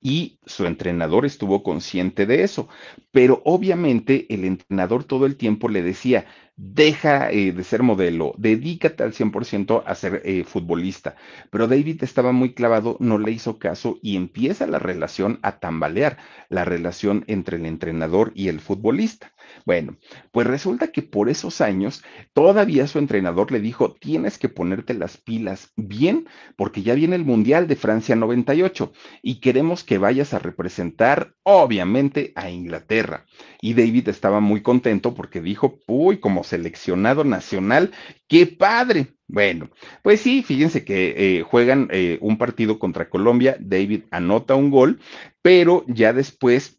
y su entrenador estuvo consciente de eso. Pero obviamente el entrenador todo el tiempo le decía, deja eh, de ser modelo, dedícate al 100% a ser eh, futbolista. Pero David estaba muy clavado, no le hizo caso y empieza la relación a tambalear, la relación entre el entrenador y el futbolista. Bueno, pues resulta que por esos años todavía su entrenador le dijo, tienes que ponerte las pilas bien porque ya viene el Mundial de Francia 98 y queremos que vayas a representar obviamente a Inglaterra. Y David estaba muy contento porque dijo, uy, como seleccionado nacional, qué padre. Bueno, pues sí, fíjense que eh, juegan eh, un partido contra Colombia, David anota un gol, pero ya después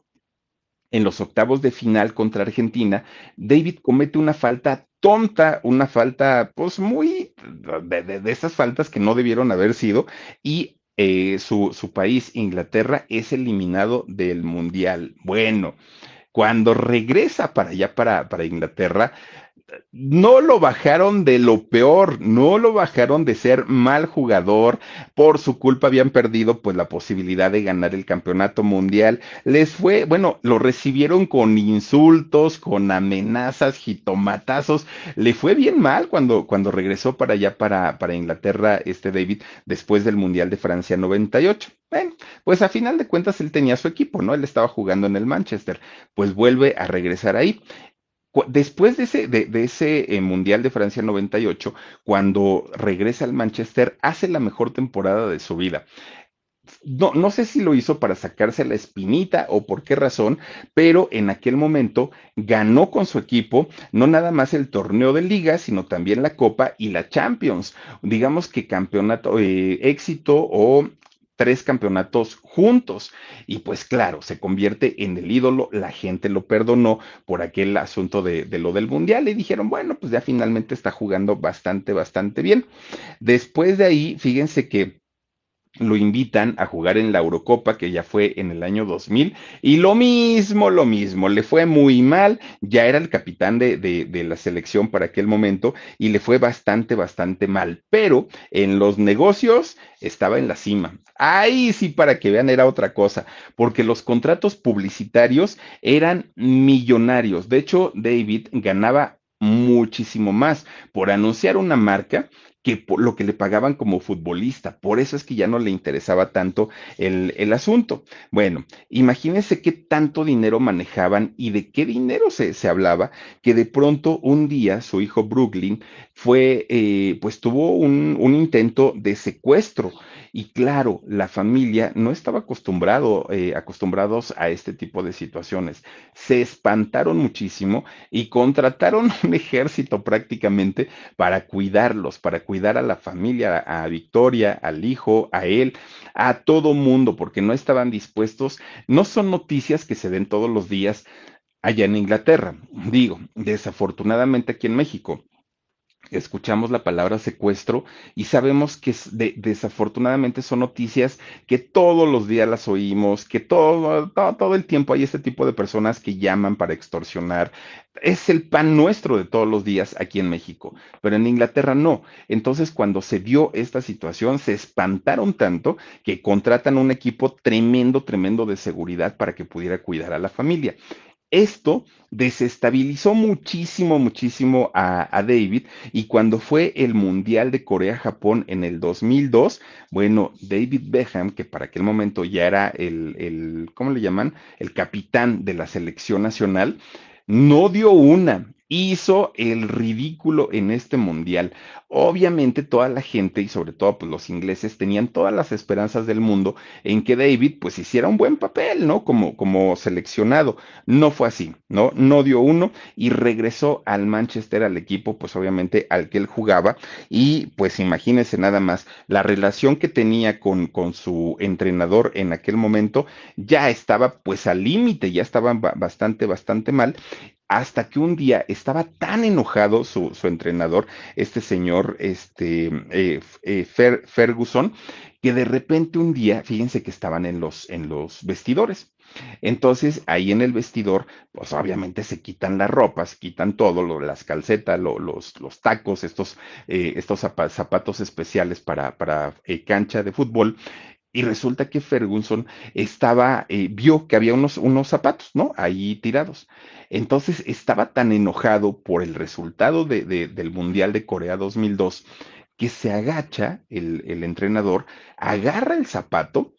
en los octavos de final contra Argentina, David comete una falta tonta, una falta pues muy de, esas faltas que no debieron haber sido y eh, su, su país, Inglaterra, es eliminado del Mundial. Bueno, cuando regresa para allá, para, para Inglaterra, no lo bajaron de lo peor, no lo bajaron de ser mal jugador, por su culpa habían perdido pues la posibilidad de ganar el campeonato mundial, les fue, bueno, lo recibieron con insultos, con amenazas, jitomatazos, le fue bien mal cuando, cuando regresó para allá, para, para Inglaterra, este David, después del Mundial de Francia 98. Bueno, pues a final de cuentas él tenía su equipo, ¿no? Él estaba jugando en el Manchester, pues vuelve a regresar ahí. Después de ese, de, ese eh, Mundial de Francia 98, cuando regresa al Manchester, hace la mejor temporada de su vida. No, no sé si lo hizo para sacarse la espinita o por qué razón, pero en aquel momento ganó con su equipo no nada más el torneo de liga, sino también la Copa y la Champions. Digamos que campeonato, eh, éxito o tres campeonatos juntos. Y pues claro, se convierte en el ídolo, la gente lo perdonó por aquel asunto de, lo del mundial y dijeron, bueno, pues ya finalmente está jugando bastante, bastante bien. Después de ahí, fíjense que lo invitan a jugar en la Eurocopa, que ya fue en el año 2000, y lo mismo, lo mismo, le fue muy mal, ya era el capitán de, de, de, la selección para aquel momento, y le fue bastante, bastante mal, pero en los negocios estaba en la cima. Ahí sí, para que vean, era otra cosa, porque los contratos publicitarios eran millonarios. De hecho, David ganaba muchísimo más por anunciar una marca que por lo que le pagaban como futbolista. Por eso es que ya no le interesaba tanto el, el asunto. Bueno, imagínense qué tanto dinero manejaban y de qué dinero se, se hablaba, que de pronto un día su hijo Brooklyn fue, eh, pues tuvo un, un intento de secuestro y claro, la familia no estaba acostumbrado, eh, acostumbrados a este tipo de situaciones. Se espantaron muchísimo y contrataron un ejército prácticamente para cuidarlos, para cuidar a la familia, a Victoria, al hijo, a él, a todo mundo, porque no estaban dispuestos. No son noticias que se den todos los días allá en Inglaterra. Digo, desafortunadamente aquí en México escuchamos la palabra secuestro y sabemos que de, desafortunadamente son noticias que todos los días las oímos, que todo, todo, todo, el tiempo hay este tipo de personas que llaman para extorsionar. Es el pan nuestro de todos los días aquí en México, pero en Inglaterra no. Entonces, cuando se dio esta situación, se espantaron tanto que contratan un equipo tremendo, tremendo de seguridad para que pudiera cuidar a la familia. Esto desestabilizó muchísimo, muchísimo a, David y cuando fue el Mundial de Corea-Japón en el 2002, bueno, David Beckham, que para aquel momento ya era el, el, ¿cómo le llaman? El capitán de la selección nacional, no dio una, hizo el ridículo en este mundial. Obviamente toda la gente y sobre todo pues, los ingleses tenían todas las esperanzas del mundo en que David pues hiciera un buen papel, ¿no? Como, como seleccionado. No fue así, ¿no? No dio uno y regresó al Manchester, al equipo pues obviamente al que él jugaba y pues imagínense nada más la relación que tenía con, con su entrenador en aquel momento ya estaba pues al límite, ya estaba bastante, bastante mal hasta que un día estaba tan enojado su, entrenador, este señor, este eh, eh, Fer, Ferguson, que de repente un día, fíjense que estaban en los, vestidores. Entonces, ahí en el vestidor, pues obviamente se quitan las ropas, quitan todo, las calcetas, lo, los, tacos, estos, eh, zapatos especiales para, cancha de fútbol, Y resulta que Ferguson estaba, eh, vio que había unos, unos zapatos, ¿no? Ahí tirados. Entonces estaba tan enojado por el resultado de, de, del Mundial de Corea 2002 que se agacha el, el entrenador, agarra el zapato,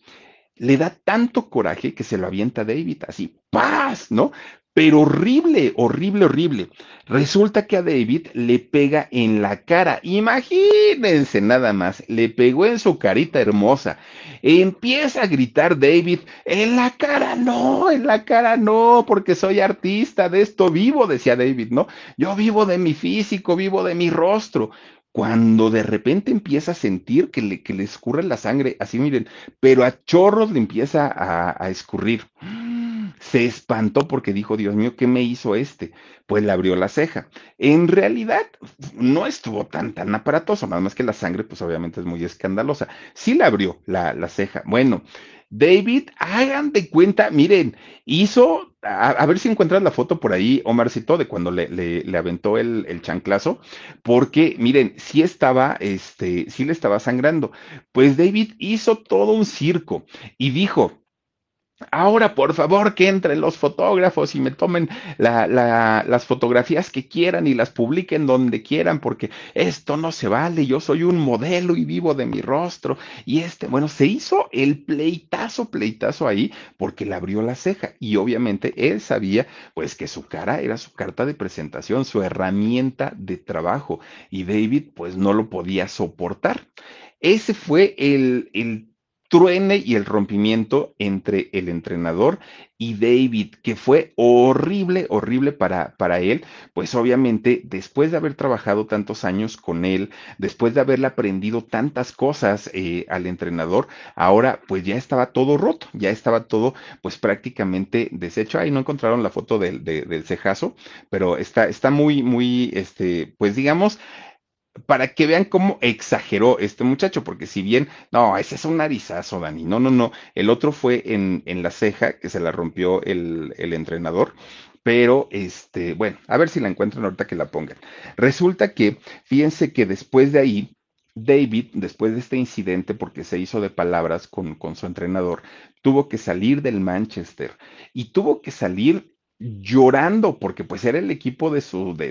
le da tanto coraje que se lo avienta David, así, ¡paz! ¿No? Pero horrible, horrible, horrible. Resulta que a David le pega en la cara. Imagínense nada más, le pegó en su carita hermosa. Empieza a gritar David, en la cara no, en la cara no, porque soy artista, de esto vivo, decía David, ¿no? Yo vivo de mi físico, vivo de mi rostro cuando de repente empieza a sentir que le, que le escurre la sangre, así miren, pero a chorros le empieza a, a escurrir se espantó porque dijo, Dios mío, ¿qué me hizo este? Pues le abrió la ceja. En realidad no estuvo tan, tan aparatoso, nada más que la sangre, pues obviamente es muy escandalosa. Sí le abrió la, la ceja. Bueno, David, hagan de cuenta, miren, hizo, a, ver si encuentras la foto por ahí, Omarcito, de cuando le, le, le aventó el, el, chanclazo, porque miren, sí estaba, este, sí le estaba sangrando. Pues David hizo todo un circo y dijo, Ahora, por favor, que entren los fotógrafos y me tomen la, la, las fotografías que quieran y las publiquen donde quieran, porque esto no se vale. Yo soy un modelo y vivo de mi rostro. Y este, bueno, se hizo el pleitazo, pleitazo ahí, porque le abrió la ceja. Y obviamente él sabía, pues, que su cara era su carta de presentación, su herramienta de trabajo. Y David, pues, no lo podía soportar. Ese fue el, el truene y el rompimiento entre el entrenador y David, que fue horrible, horrible para, para él, pues obviamente después de haber trabajado tantos años con él, después de haberle aprendido tantas cosas eh, al entrenador, ahora pues ya estaba todo roto, ya estaba todo pues prácticamente deshecho. Ahí no encontraron la foto del, del cejazo, pero está, está muy, muy, este, pues digamos, para que vean cómo exageró este muchacho, porque si bien, no, ese es un narizazo, Dani, no, no, no, el otro fue en, en la ceja que se la rompió el, el entrenador, pero este, bueno, a ver si la encuentran ahorita que la pongan. Resulta que, fíjense que después de ahí, David, después de este incidente, porque se hizo de palabras con, con su entrenador, tuvo que salir del Manchester y tuvo que salir llorando porque pues era el equipo de,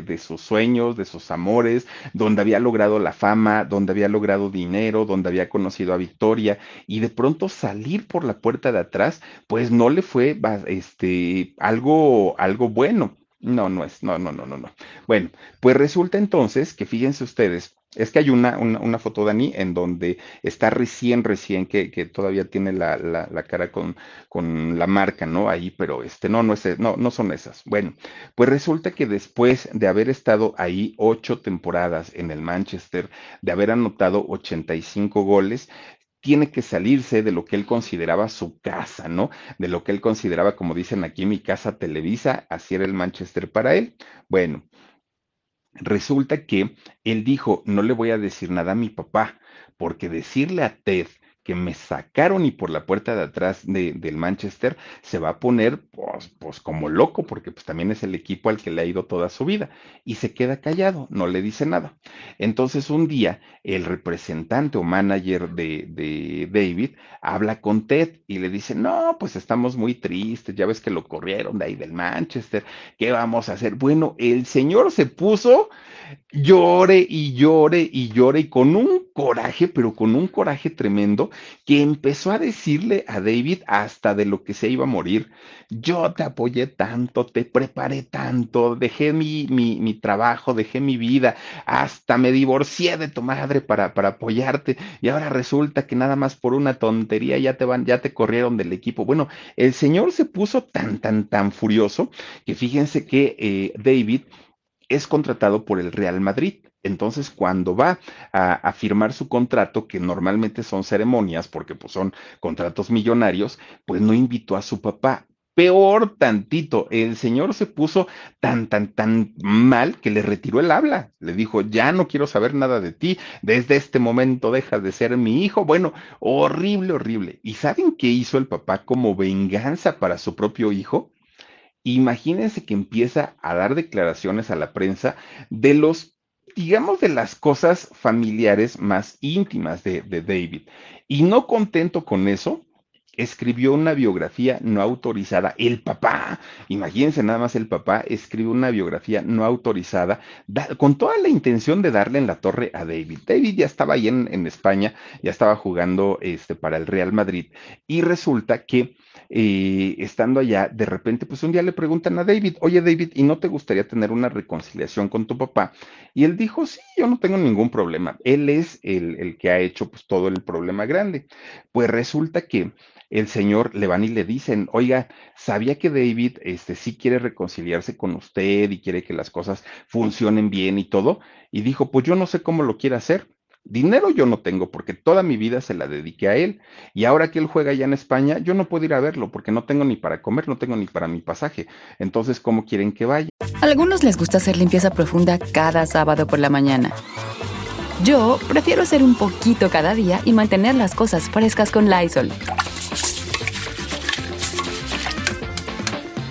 de, sus sueños, de sus amores, donde había logrado la fama, donde había logrado dinero, donde había conocido a Victoria y de pronto salir por la puerta de atrás pues no le fue este algo algo bueno. No, no es, no, no, no, no, no. Bueno, pues resulta entonces que fíjense ustedes, es que hay una, una, foto, Dani, en donde está recién, recién, que, que todavía tiene la, la, la, cara con, con la marca, ¿no? Ahí, pero este, no, no, es, no, no son esas. Bueno, pues resulta que después de haber estado ahí ocho temporadas en el Manchester, de haber anotado 85 goles, tiene que salirse de lo que él consideraba su casa, ¿no? De lo que él consideraba, como dicen aquí, mi casa Televisa, así era el Manchester para él. Bueno, resulta que él dijo, no le voy a decir nada a mi papá, porque decirle a Ted que me sacaron y por la puerta de atrás de, del Manchester se va a poner pues, pues como loco porque pues también es el equipo al que le ha ido toda su vida y se queda callado, no le dice nada. Entonces un día el representante o manager de, de David habla con Ted y le dice, no, pues estamos muy tristes, ya ves que lo corrieron de ahí del Manchester, ¿qué vamos a hacer? Bueno, el señor se puso llore y llore y llore y con un coraje, pero con un coraje tremendo, que empezó a decirle a David hasta de lo que se iba a morir. Yo te apoyé tanto, te preparé tanto, dejé mi, mi, mi trabajo, dejé mi vida, hasta me divorcié de tu madre para, para apoyarte y ahora resulta que nada más por una tontería ya te van, ya te corrieron del equipo. Bueno, el señor se puso tan, tan, tan furioso que fíjense que eh, David es contratado por el Real Madrid. Entonces, cuando va a, firmar su contrato, que normalmente son ceremonias, porque pues, son contratos millonarios, pues no invitó a su papá. Peor tantito, el señor se puso tan, tan, tan mal que le retiró el habla. Le dijo, ya no quiero saber nada de ti, desde este momento dejas de ser mi hijo. Bueno, horrible, horrible. ¿Y saben qué hizo el papá como venganza para su propio hijo? Imagínense que empieza a dar declaraciones a la prensa de los digamos, de las cosas familiares más íntimas de, David. Y no contento con eso, escribió una biografía no autorizada. El papá, imagínense nada más el papá, escribió una biografía no autorizada con toda la intención de darle en la torre a David. David ya estaba ahí en, en España, ya estaba jugando este, para el Real Madrid y resulta que estando allá, de repente, pues un día le preguntan a David, oye David, ¿y no te gustaría tener una reconciliación con tu papá? Y él dijo, sí, yo no tengo ningún problema. Él es el, el que ha hecho pues todo el problema grande. Pues resulta que el señor le van y le dicen, oiga, ¿sabía que David este, sí quiere reconciliarse con usted y quiere que las cosas funcionen bien y todo? Y dijo, pues yo no sé cómo lo quiere hacer. Dinero yo no tengo porque toda mi vida se la dediqué a él y ahora que él juega allá en España yo no puedo ir a verlo porque no tengo ni para comer, no tengo ni para mi pasaje. Entonces, ¿cómo quieren que vaya? Algunos les gusta hacer limpieza profunda cada sábado por la mañana. Yo prefiero hacer un poquito cada día y mantener las cosas frescas con Lysol.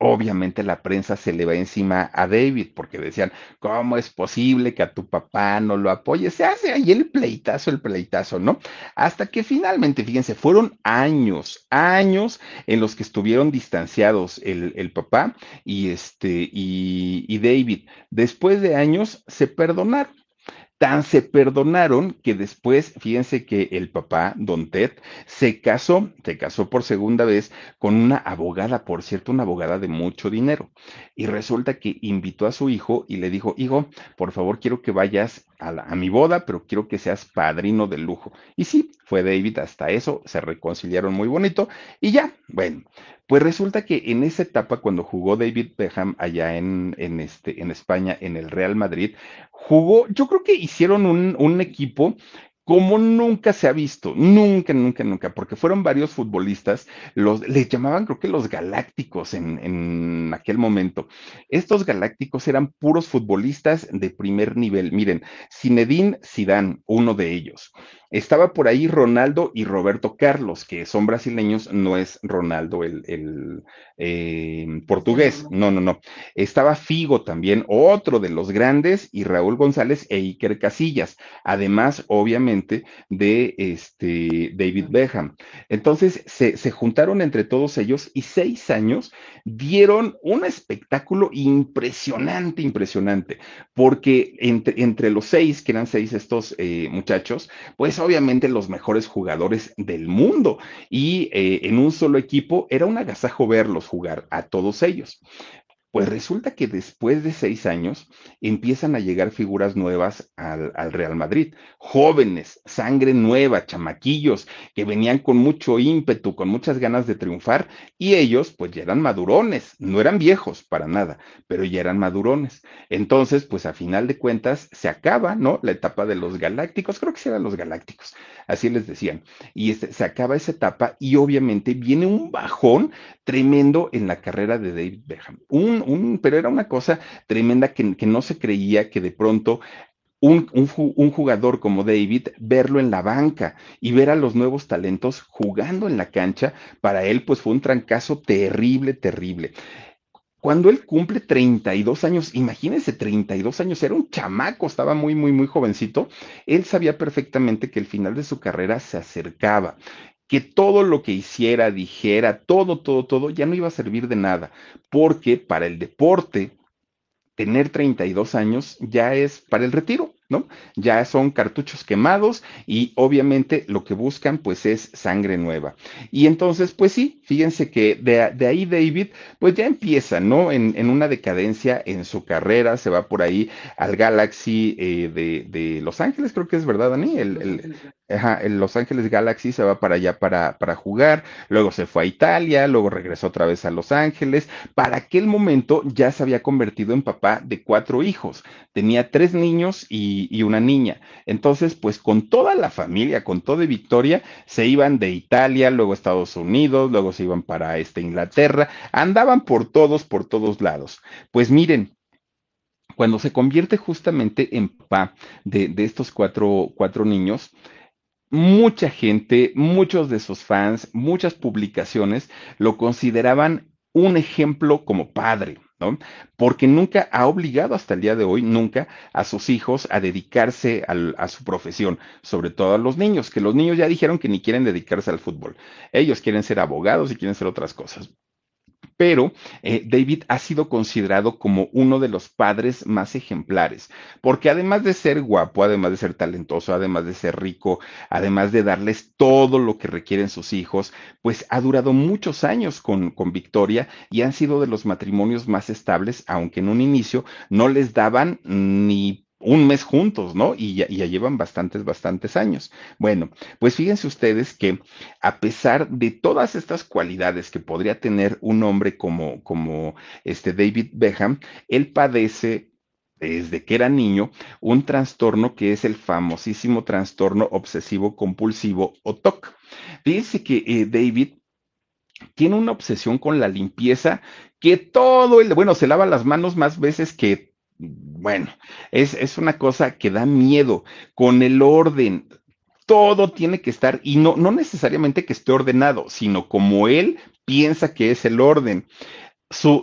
obviamente la prensa se le va encima a David porque decían, ¿cómo es posible que a tu papá no lo apoye? Se hace ahí el pleitazo, el pleitazo, ¿no? Hasta que finalmente, fíjense, fueron años, años en los que estuvieron distanciados el, el papá y este y, y David. Después de años se perdonaron. Tan se perdonaron que después, fíjense que el papá, don Ted, se casó, se casó por segunda vez con una abogada, por cierto, una abogada de mucho dinero. Y resulta que invitó a su hijo y le dijo, hijo, por favor, quiero que vayas a, a mi boda, pero quiero que seas padrino de lujo. Y sí, fue David hasta eso, se reconciliaron muy bonito y ya, bueno, pues resulta que en esa etapa, cuando jugó David Beckham allá en, en, este, en España, en el Real Madrid, jugó, yo creo que hicieron un, un equipo como nunca se ha visto, nunca, nunca, nunca, porque fueron varios futbolistas, los, les llamaban creo que los galácticos en, en aquel momento. Estos galácticos eran puros futbolistas de primer nivel. Miren, Zinedine Zidane, uno de ellos. Estaba por ahí Ronaldo y Roberto Carlos, que son brasileños, no es Ronaldo el, el eh, portugués, no, no, no. Estaba Figo también, otro de los grandes, y Raúl González e Iker Casillas, además, obviamente, de este David Beckham. Entonces, se, se juntaron entre todos ellos y seis años dieron un espectáculo impresionante, impresionante, porque entre, entre los seis, que eran seis estos eh, muchachos, pues obviamente los mejores jugadores del mundo y eh, en un solo equipo era un agasajo verlos jugar a todos ellos. Pues resulta que después de seis años empiezan a llegar figuras nuevas al, al, Real Madrid, jóvenes, sangre nueva, chamaquillos, que venían con mucho ímpetu, con muchas ganas de triunfar, y ellos pues ya eran madurones, no eran viejos para nada, pero ya eran madurones. Entonces, pues a final de cuentas se acaba, ¿no? La etapa de los galácticos, creo que sí eran los galácticos, así les decían, y este, se acaba esa etapa y obviamente viene un bajón tremendo en la carrera de David Beckham. Un pero era una cosa tremenda que, que no se creía que de pronto un, un, un, jugador como David, verlo en la banca y ver a los nuevos talentos jugando en la cancha, para él pues fue un trancazo terrible, terrible. Cuando él cumple 32 años, imagínense, 32 años, era un chamaco, estaba muy, muy, muy jovencito, él sabía perfectamente que el final de su carrera se acercaba que todo lo que hiciera, dijera, todo, todo, todo, ya no iba a servir de nada, porque para el deporte, tener 32 años ya es para el retiro. ¿No? Ya son cartuchos quemados y obviamente lo que buscan pues es sangre nueva. Y entonces, pues sí, fíjense que de, de ahí David pues ya empieza, ¿no? En, en, una decadencia en su carrera, se va por ahí al Galaxy eh, de, de, Los Ángeles, creo que es verdad, Dani, el, el, Ajá, en Los Ángeles Galaxy se va para allá para, para jugar, luego se fue a Italia, luego regresó otra vez a Los Ángeles. Para aquel momento ya se había convertido en papá de cuatro hijos. Tenía tres niños y, y una niña. Entonces, pues con toda la familia, con toda Victoria, se iban de Italia, luego Estados Unidos, luego se iban para este, Inglaterra, andaban por todos, por todos lados. Pues miren, cuando se convierte justamente en papá de, de estos cuatro, cuatro niños, mucha gente, muchos de sus fans, muchas publicaciones lo consideraban un ejemplo como padre, ¿no? Porque nunca ha obligado hasta el día de hoy, nunca a sus hijos a dedicarse a su profesión, sobre todo a los niños, que los niños ya dijeron que ni quieren dedicarse al fútbol. Ellos quieren ser abogados y quieren ser otras cosas pero eh, David ha sido considerado como uno de los padres más ejemplares, porque además de ser guapo, además de ser talentoso, además de ser rico, además de darles todo lo que requieren sus hijos, pues ha durado muchos años con, con Victoria y han sido de los matrimonios más estables, aunque en un inicio no les daban ni un mes juntos, ¿no? Y ya, ya, llevan bastantes, bastantes años. Bueno, pues fíjense ustedes que a pesar de todas estas cualidades que podría tener un hombre como, como este David Beckham, él padece desde que era niño un trastorno que es el famosísimo trastorno obsesivo compulsivo o TOC. Fíjense que eh, David tiene una obsesión con la limpieza que todo el, bueno, se lava las manos más veces que bueno, es, es una cosa que da miedo con el orden. Todo tiene que estar, y no, no necesariamente que esté ordenado, sino como él piensa que es el orden. Su,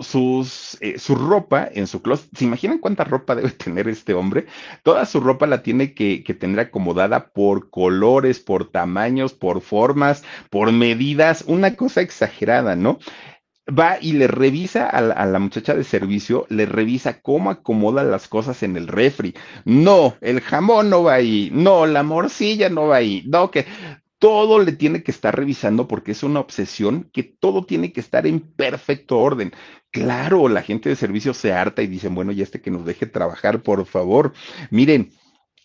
eh, su ropa en su closet, ¿se imaginan cuánta ropa debe tener este hombre? Toda su ropa la tiene que, que, tener acomodada por colores, por tamaños, por formas, por medidas, una cosa exagerada, ¿no? Va y le revisa a la, muchacha de servicio, le revisa cómo acomoda las cosas en el refri. No, el jamón no va ahí, no, la morcilla no va ahí, no, que todo le tiene que estar revisando porque es una obsesión que todo tiene que estar en perfecto orden. Claro, la gente de servicio se harta y dicen, bueno, ya este que nos deje trabajar, por favor. Miren,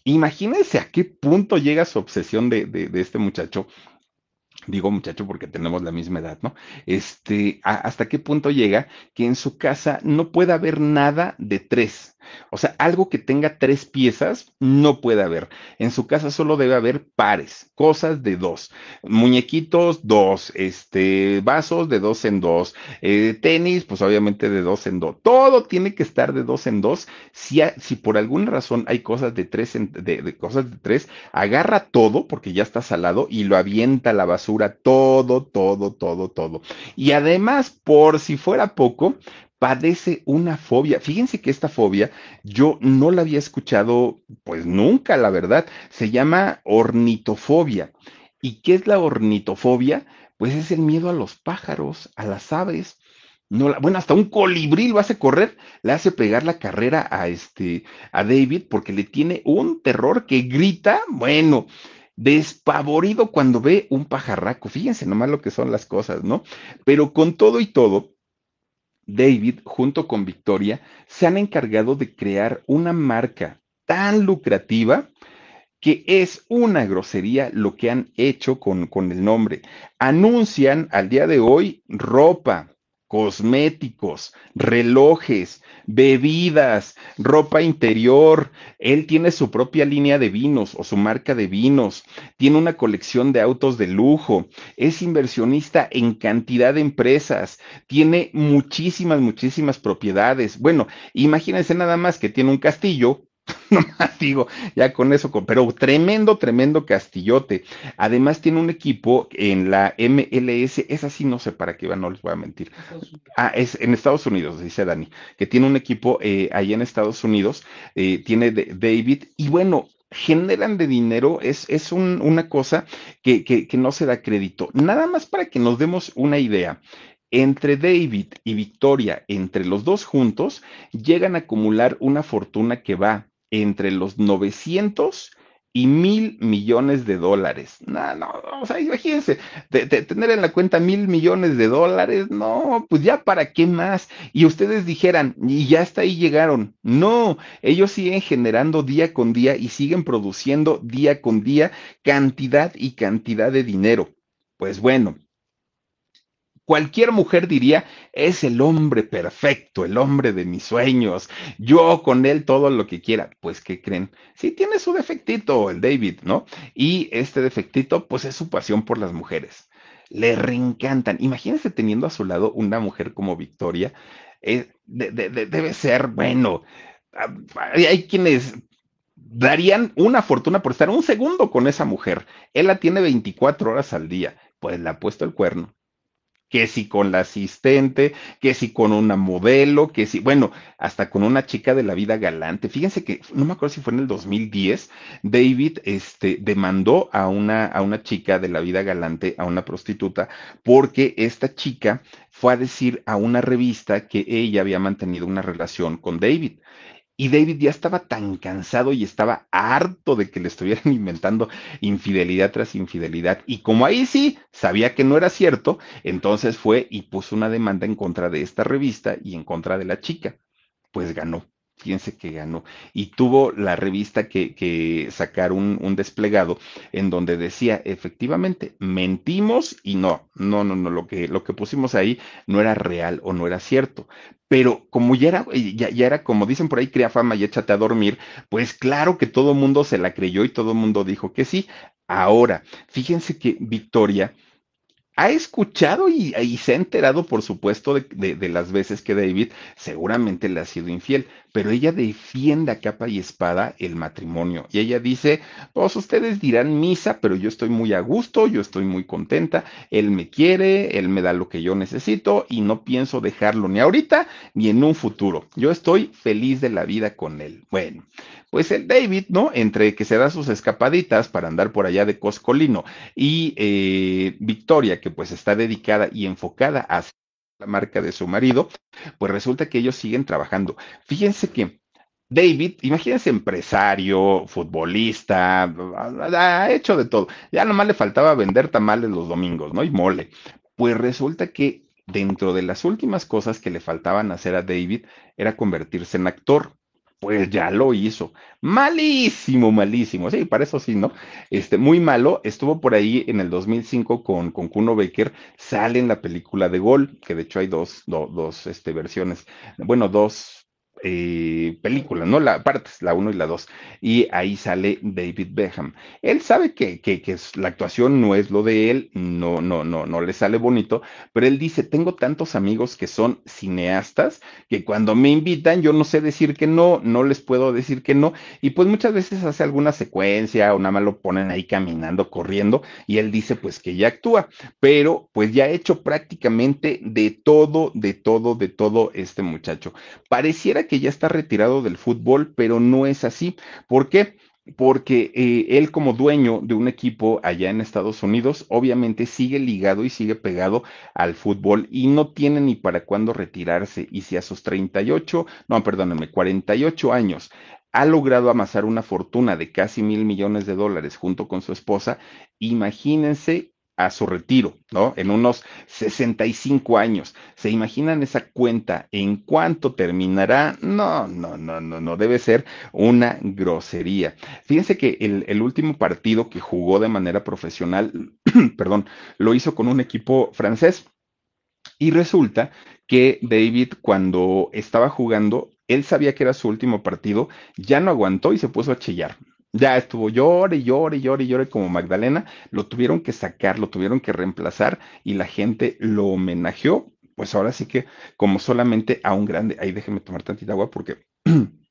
imagínense a qué punto llega su obsesión de este muchacho digo muchacho porque tenemos la misma edad, ¿no? Este, hasta qué punto llega que en su casa no puede haber nada de tres. O sea, algo que tenga tres piezas no puede haber. En su casa solo debe haber pares, cosas de dos. Muñequitos, dos. Este, vasos de dos en dos. Eh, tenis, pues obviamente de dos en dos. Todo tiene que estar de dos en dos. Si, si por alguna razón hay cosas de tres, en, de, cosas de tres, agarra todo porque ya está salado y lo avienta a la basura. Todo, todo, todo, todo. Y además, por si fuera poco, padece una fobia. Fíjense que esta fobia yo no la había escuchado pues nunca, la verdad. Se llama ornitofobia. ¿Y qué es la ornitofobia? Pues es el miedo a los pájaros, a las aves. No, la, bueno, hasta un colibrí lo hace correr, le hace pegar la carrera a este, a David, porque le tiene un terror que grita, bueno, despavorido cuando ve un pajarraco. Fíjense nomás lo que son las cosas, ¿no? Pero con todo y todo, David, junto con Victoria, se han encargado de crear una marca tan lucrativa que es una grosería lo que han hecho con, con el nombre. Anuncian al día de hoy ropa, cosméticos, relojes, bebidas, ropa interior. Él tiene su propia línea de vinos o su marca de vinos. Tiene una colección de autos de lujo. Es inversionista en cantidad de empresas. Tiene muchísimas, muchísimas propiedades. Bueno, imagínense nada más que tiene un castillo no más digo, ya con eso, pero tremendo, tremendo castillote. Además tiene un equipo en la MLS, es así, no sé para qué va, no les voy a mentir. Ah, es en Estados Unidos, dice Dani, que tiene un equipo eh, ahí en Estados Unidos, eh, tiene de, David, y bueno, generan de dinero, es, es un, una cosa que, que, que no se da crédito. Nada más para que nos demos una idea entre David y Victoria, entre los dos juntos, llegan a acumular una fortuna que va entre los 900 y mil millones de dólares. No, no, o sea, imagínense, de, tener en la cuenta mil millones de dólares, no, pues ya para qué más. Y ustedes dijeran, y ya hasta ahí llegaron. No, ellos siguen generando día con día y siguen produciendo día con día cantidad y cantidad de dinero. Pues bueno, cualquier mujer diría, es el hombre perfecto, el hombre de mis sueños, yo con él todo lo que quiera. Pues, ¿qué creen? Sí tiene su defectito, el David, ¿no? Y este defectito, pues es su pasión por las mujeres. Le reencantan. Imagínense teniendo a su lado una mujer como Victoria. Eh, debe ser, bueno, ah, hay quienes darían una fortuna por estar un segundo con esa mujer. Él la tiene 24 horas al día. Pues le ha puesto el cuerno que si con la asistente, que si con una modelo, que si, bueno, hasta con una chica de la vida galante. Fíjense que, no me acuerdo si fue en el 2010, David este, demandó a una, a una chica de la vida galante, a una prostituta, porque esta chica fue a decir a una revista que ella había mantenido una relación con David. Y David ya estaba tan cansado y estaba harto de que le estuvieran inventando infidelidad tras infidelidad. Y como ahí sí sabía que no era cierto, entonces fue y puso una demanda en contra de esta revista y en contra de la chica. Pues ganó fíjense que ganó. Y tuvo la revista que, sacar un, desplegado en donde decía, efectivamente, mentimos y no, no, no, no, lo que, lo que pusimos ahí no era real o no era cierto. Pero como ya era, ya, ya era como dicen por ahí, crea fama y échate a dormir, pues claro que todo mundo se la creyó y todo mundo dijo que sí. Ahora, fíjense que Victoria ha escuchado y, se ha enterado, por supuesto, de, las veces que David seguramente le ha sido infiel, pero ella defiende a capa y espada el matrimonio. Y ella dice, pues ustedes dirán misa, pero yo estoy muy a gusto, yo estoy muy contenta, él me quiere, él me da lo que yo necesito y no pienso dejarlo ni ahorita ni en un futuro. Yo estoy feliz de la vida con él. Bueno, pues el David, ¿no? Entre que se da sus escapaditas para andar por allá de Coscolino y eh, Victoria, que pues está dedicada y enfocada hacia la marca de su marido, pues resulta que ellos siguen trabajando. Fíjense que David, imagínense empresario, futbolista, ha hecho de todo. Ya nomás le faltaba vender tamales los domingos, ¿no? Y mole. Pues resulta que dentro de las últimas cosas que le faltaban hacer a David era convertirse en actor pues ya lo hizo. Malísimo, malísimo. Sí, para eso sí, ¿no? Este, muy malo. Estuvo por ahí en el 2005 con, con Kuno Becker. Sale en la película de Gol, que de hecho hay dos, dos este, versiones. Bueno, dos eh, película, ¿no? La partes, la 1 y la 2. Y ahí sale David Beckham. Él sabe que, que, que, la actuación no es lo de él, no, no, no, no le sale bonito, pero él dice, tengo tantos amigos que son cineastas que cuando me invitan yo no sé decir que no, no les puedo decir que no. Y pues muchas veces hace alguna secuencia o nada más lo ponen ahí caminando, corriendo, y él dice pues que ya actúa, pero pues ya ha hecho prácticamente de todo, de todo, de todo este muchacho. Pareciera que que ya está retirado del fútbol, pero no es así. ¿Por qué? Porque eh, él como dueño de un equipo allá en Estados Unidos, obviamente sigue ligado y sigue pegado al fútbol y no tiene ni para cuándo retirarse. Y si a sus 38, no, perdónenme, 48 años ha logrado amasar una fortuna de casi mil millones de dólares junto con su esposa, imagínense a su retiro, ¿no? En unos 65 años. ¿Se imaginan esa cuenta? ¿En cuánto terminará? No, no, no, no, no, debe ser una grosería. Fíjense que el, el último partido que jugó de manera profesional, perdón, lo hizo con un equipo francés. Y resulta que David, cuando estaba jugando, él sabía que era su último partido, ya no aguantó y se puso a chillar. Ya estuvo llore, llore, llore, llore como Magdalena. Lo tuvieron que sacar, lo tuvieron que reemplazar y la gente lo homenajeó. Pues ahora sí que como solamente a un grande. Ahí déjenme tomar tantita agua porque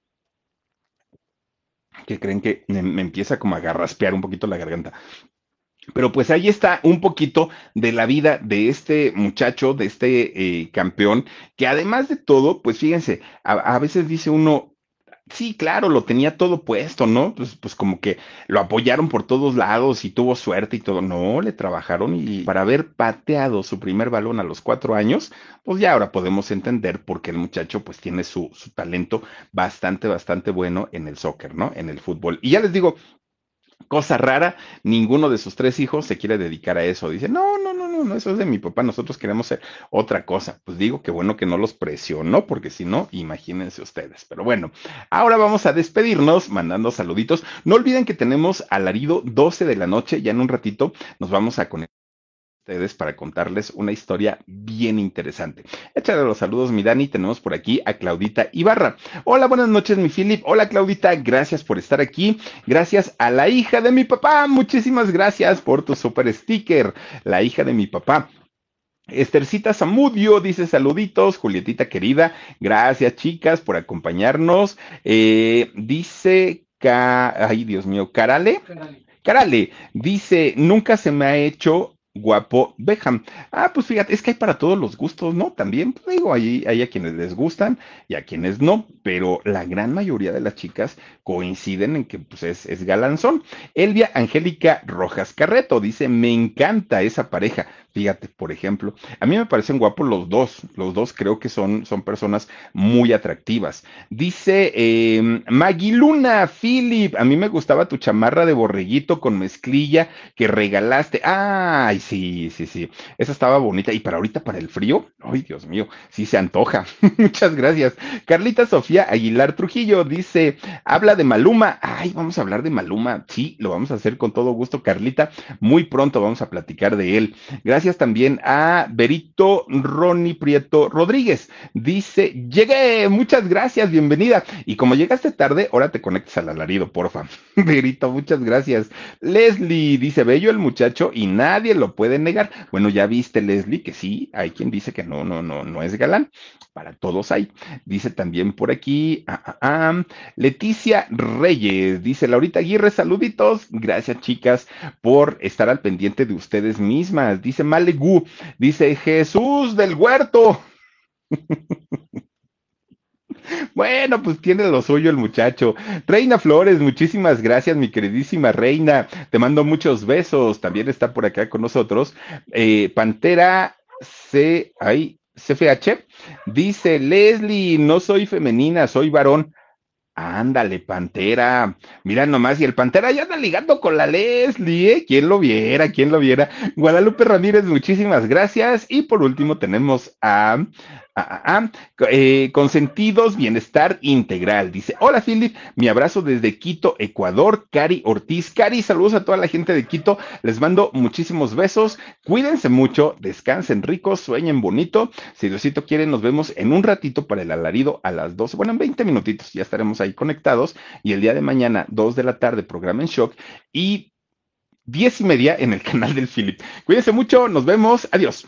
que creen que me, empieza como a garraspear un poquito la garganta. Pero pues ahí está un poquito de la vida de este muchacho, de este eh, campeón, que además de todo, pues fíjense, a, veces dice uno, Sí, claro, lo tenía todo puesto, ¿no? Pues, pues como que lo apoyaron por todos lados y tuvo suerte y todo. No, le trabajaron y para haber pateado su primer balón a los cuatro años, pues ya ahora podemos entender por qué el muchacho pues tiene su, su talento bastante, bastante bueno en el soccer, ¿no? En el fútbol. Y ya les digo, cosa rara, ninguno de sus tres hijos se quiere dedicar a eso. Dice, no, no, no, eso es de mi papá, nosotros queremos hacer otra cosa. Pues digo que bueno que no los presionó, porque si no, imagínense ustedes. Pero bueno, ahora vamos a despedirnos mandando saluditos. No olviden que tenemos alarido 12 de la noche, ya en un ratito nos vamos a conectar ustedes para contarles una historia bien interesante. Échale los saludos, mi Dani. Tenemos por aquí a Claudita Ibarra. Hola, buenas noches, mi Philip. Hola, Claudita. Gracias por estar aquí. Gracias a la hija de mi papá. Muchísimas gracias por tu super sticker. La hija de mi papá. Estercita Zamudio dice saluditos, Julietita querida, gracias chicas por acompañarnos. Eh, dice, ay Dios mío, Carale. Carale dice, nunca se me ha hecho guapo Beckham. Ah, pues fíjate, es que hay para todos los gustos, ¿no? También, pues digo, hay, hay a quienes les gustan y a quienes no, pero la gran mayoría de las chicas coinciden en que pues es, es galanzón. Elvia Angélica Rojas Carreto dice, me encanta esa pareja. Fíjate, por ejemplo, a mí me parecen guapos los dos, los dos creo que son, son personas muy atractivas. Dice eh, Maggie Philip, a mí me gustaba tu chamarra de borreguito con mezclilla que regalaste. Ay, sí, sí, sí, esa estaba bonita. Y para ahorita, para el frío, ay, Dios mío, sí se antoja. Muchas gracias. Carlita Sofía Aguilar Trujillo dice, habla de Maluma. Ay, vamos a hablar de Maluma. Sí, lo vamos a hacer con todo gusto, Carlita. Muy pronto vamos a platicar de él. Gracias Gracias también a Berito Ronnie Prieto Rodríguez. Dice, llegué, muchas gracias, bienvenida. Y como llegaste tarde, ahora te conectas al alarido, porfa. Berito, muchas gracias. Leslie dice, bello el muchacho y nadie lo puede negar. Bueno, ya viste, Leslie, que sí, hay quien dice que no, no, no, no es galán. Para todos hay. Dice también por aquí, ah, ah, ah, Leticia Reyes, dice Laurita Aguirre, saluditos. Gracias, chicas, por estar al pendiente de ustedes mismas. Dice Malegu, dice Jesús del huerto. Bueno, pues tiene lo suyo el muchacho. Reina Flores, muchísimas gracias, mi queridísima Reina. Te mando muchos besos. También está por acá con nosotros. Eh, Pantera C, ay, CFH. Dice Leslie, no soy femenina, soy varón. Ándale, Pantera. Mira nomás, y el Pantera ya anda ligando con la Leslie, ¿eh? ¿Quién lo viera? ¿Quién lo viera? Guadalupe Ramírez, muchísimas gracias. Y por último tenemos a Ah, ah, ah. Eh, consentidos, bienestar integral. Dice, hola Philip, mi abrazo desde Quito, Ecuador, Cari Ortiz. Cari, saludos a toda la gente de Quito. Les mando muchísimos besos. Cuídense mucho, descansen ricos, sueñen bonito. Si Diosito quiere, nos vemos en un ratito para el alarido a las 12. Bueno, en 20 minutitos ya estaremos ahí conectados. Y el día de mañana, 2 de la tarde, programa en shock. Y 10 y media en el canal del Philip. Cuídense mucho, nos vemos. Adiós.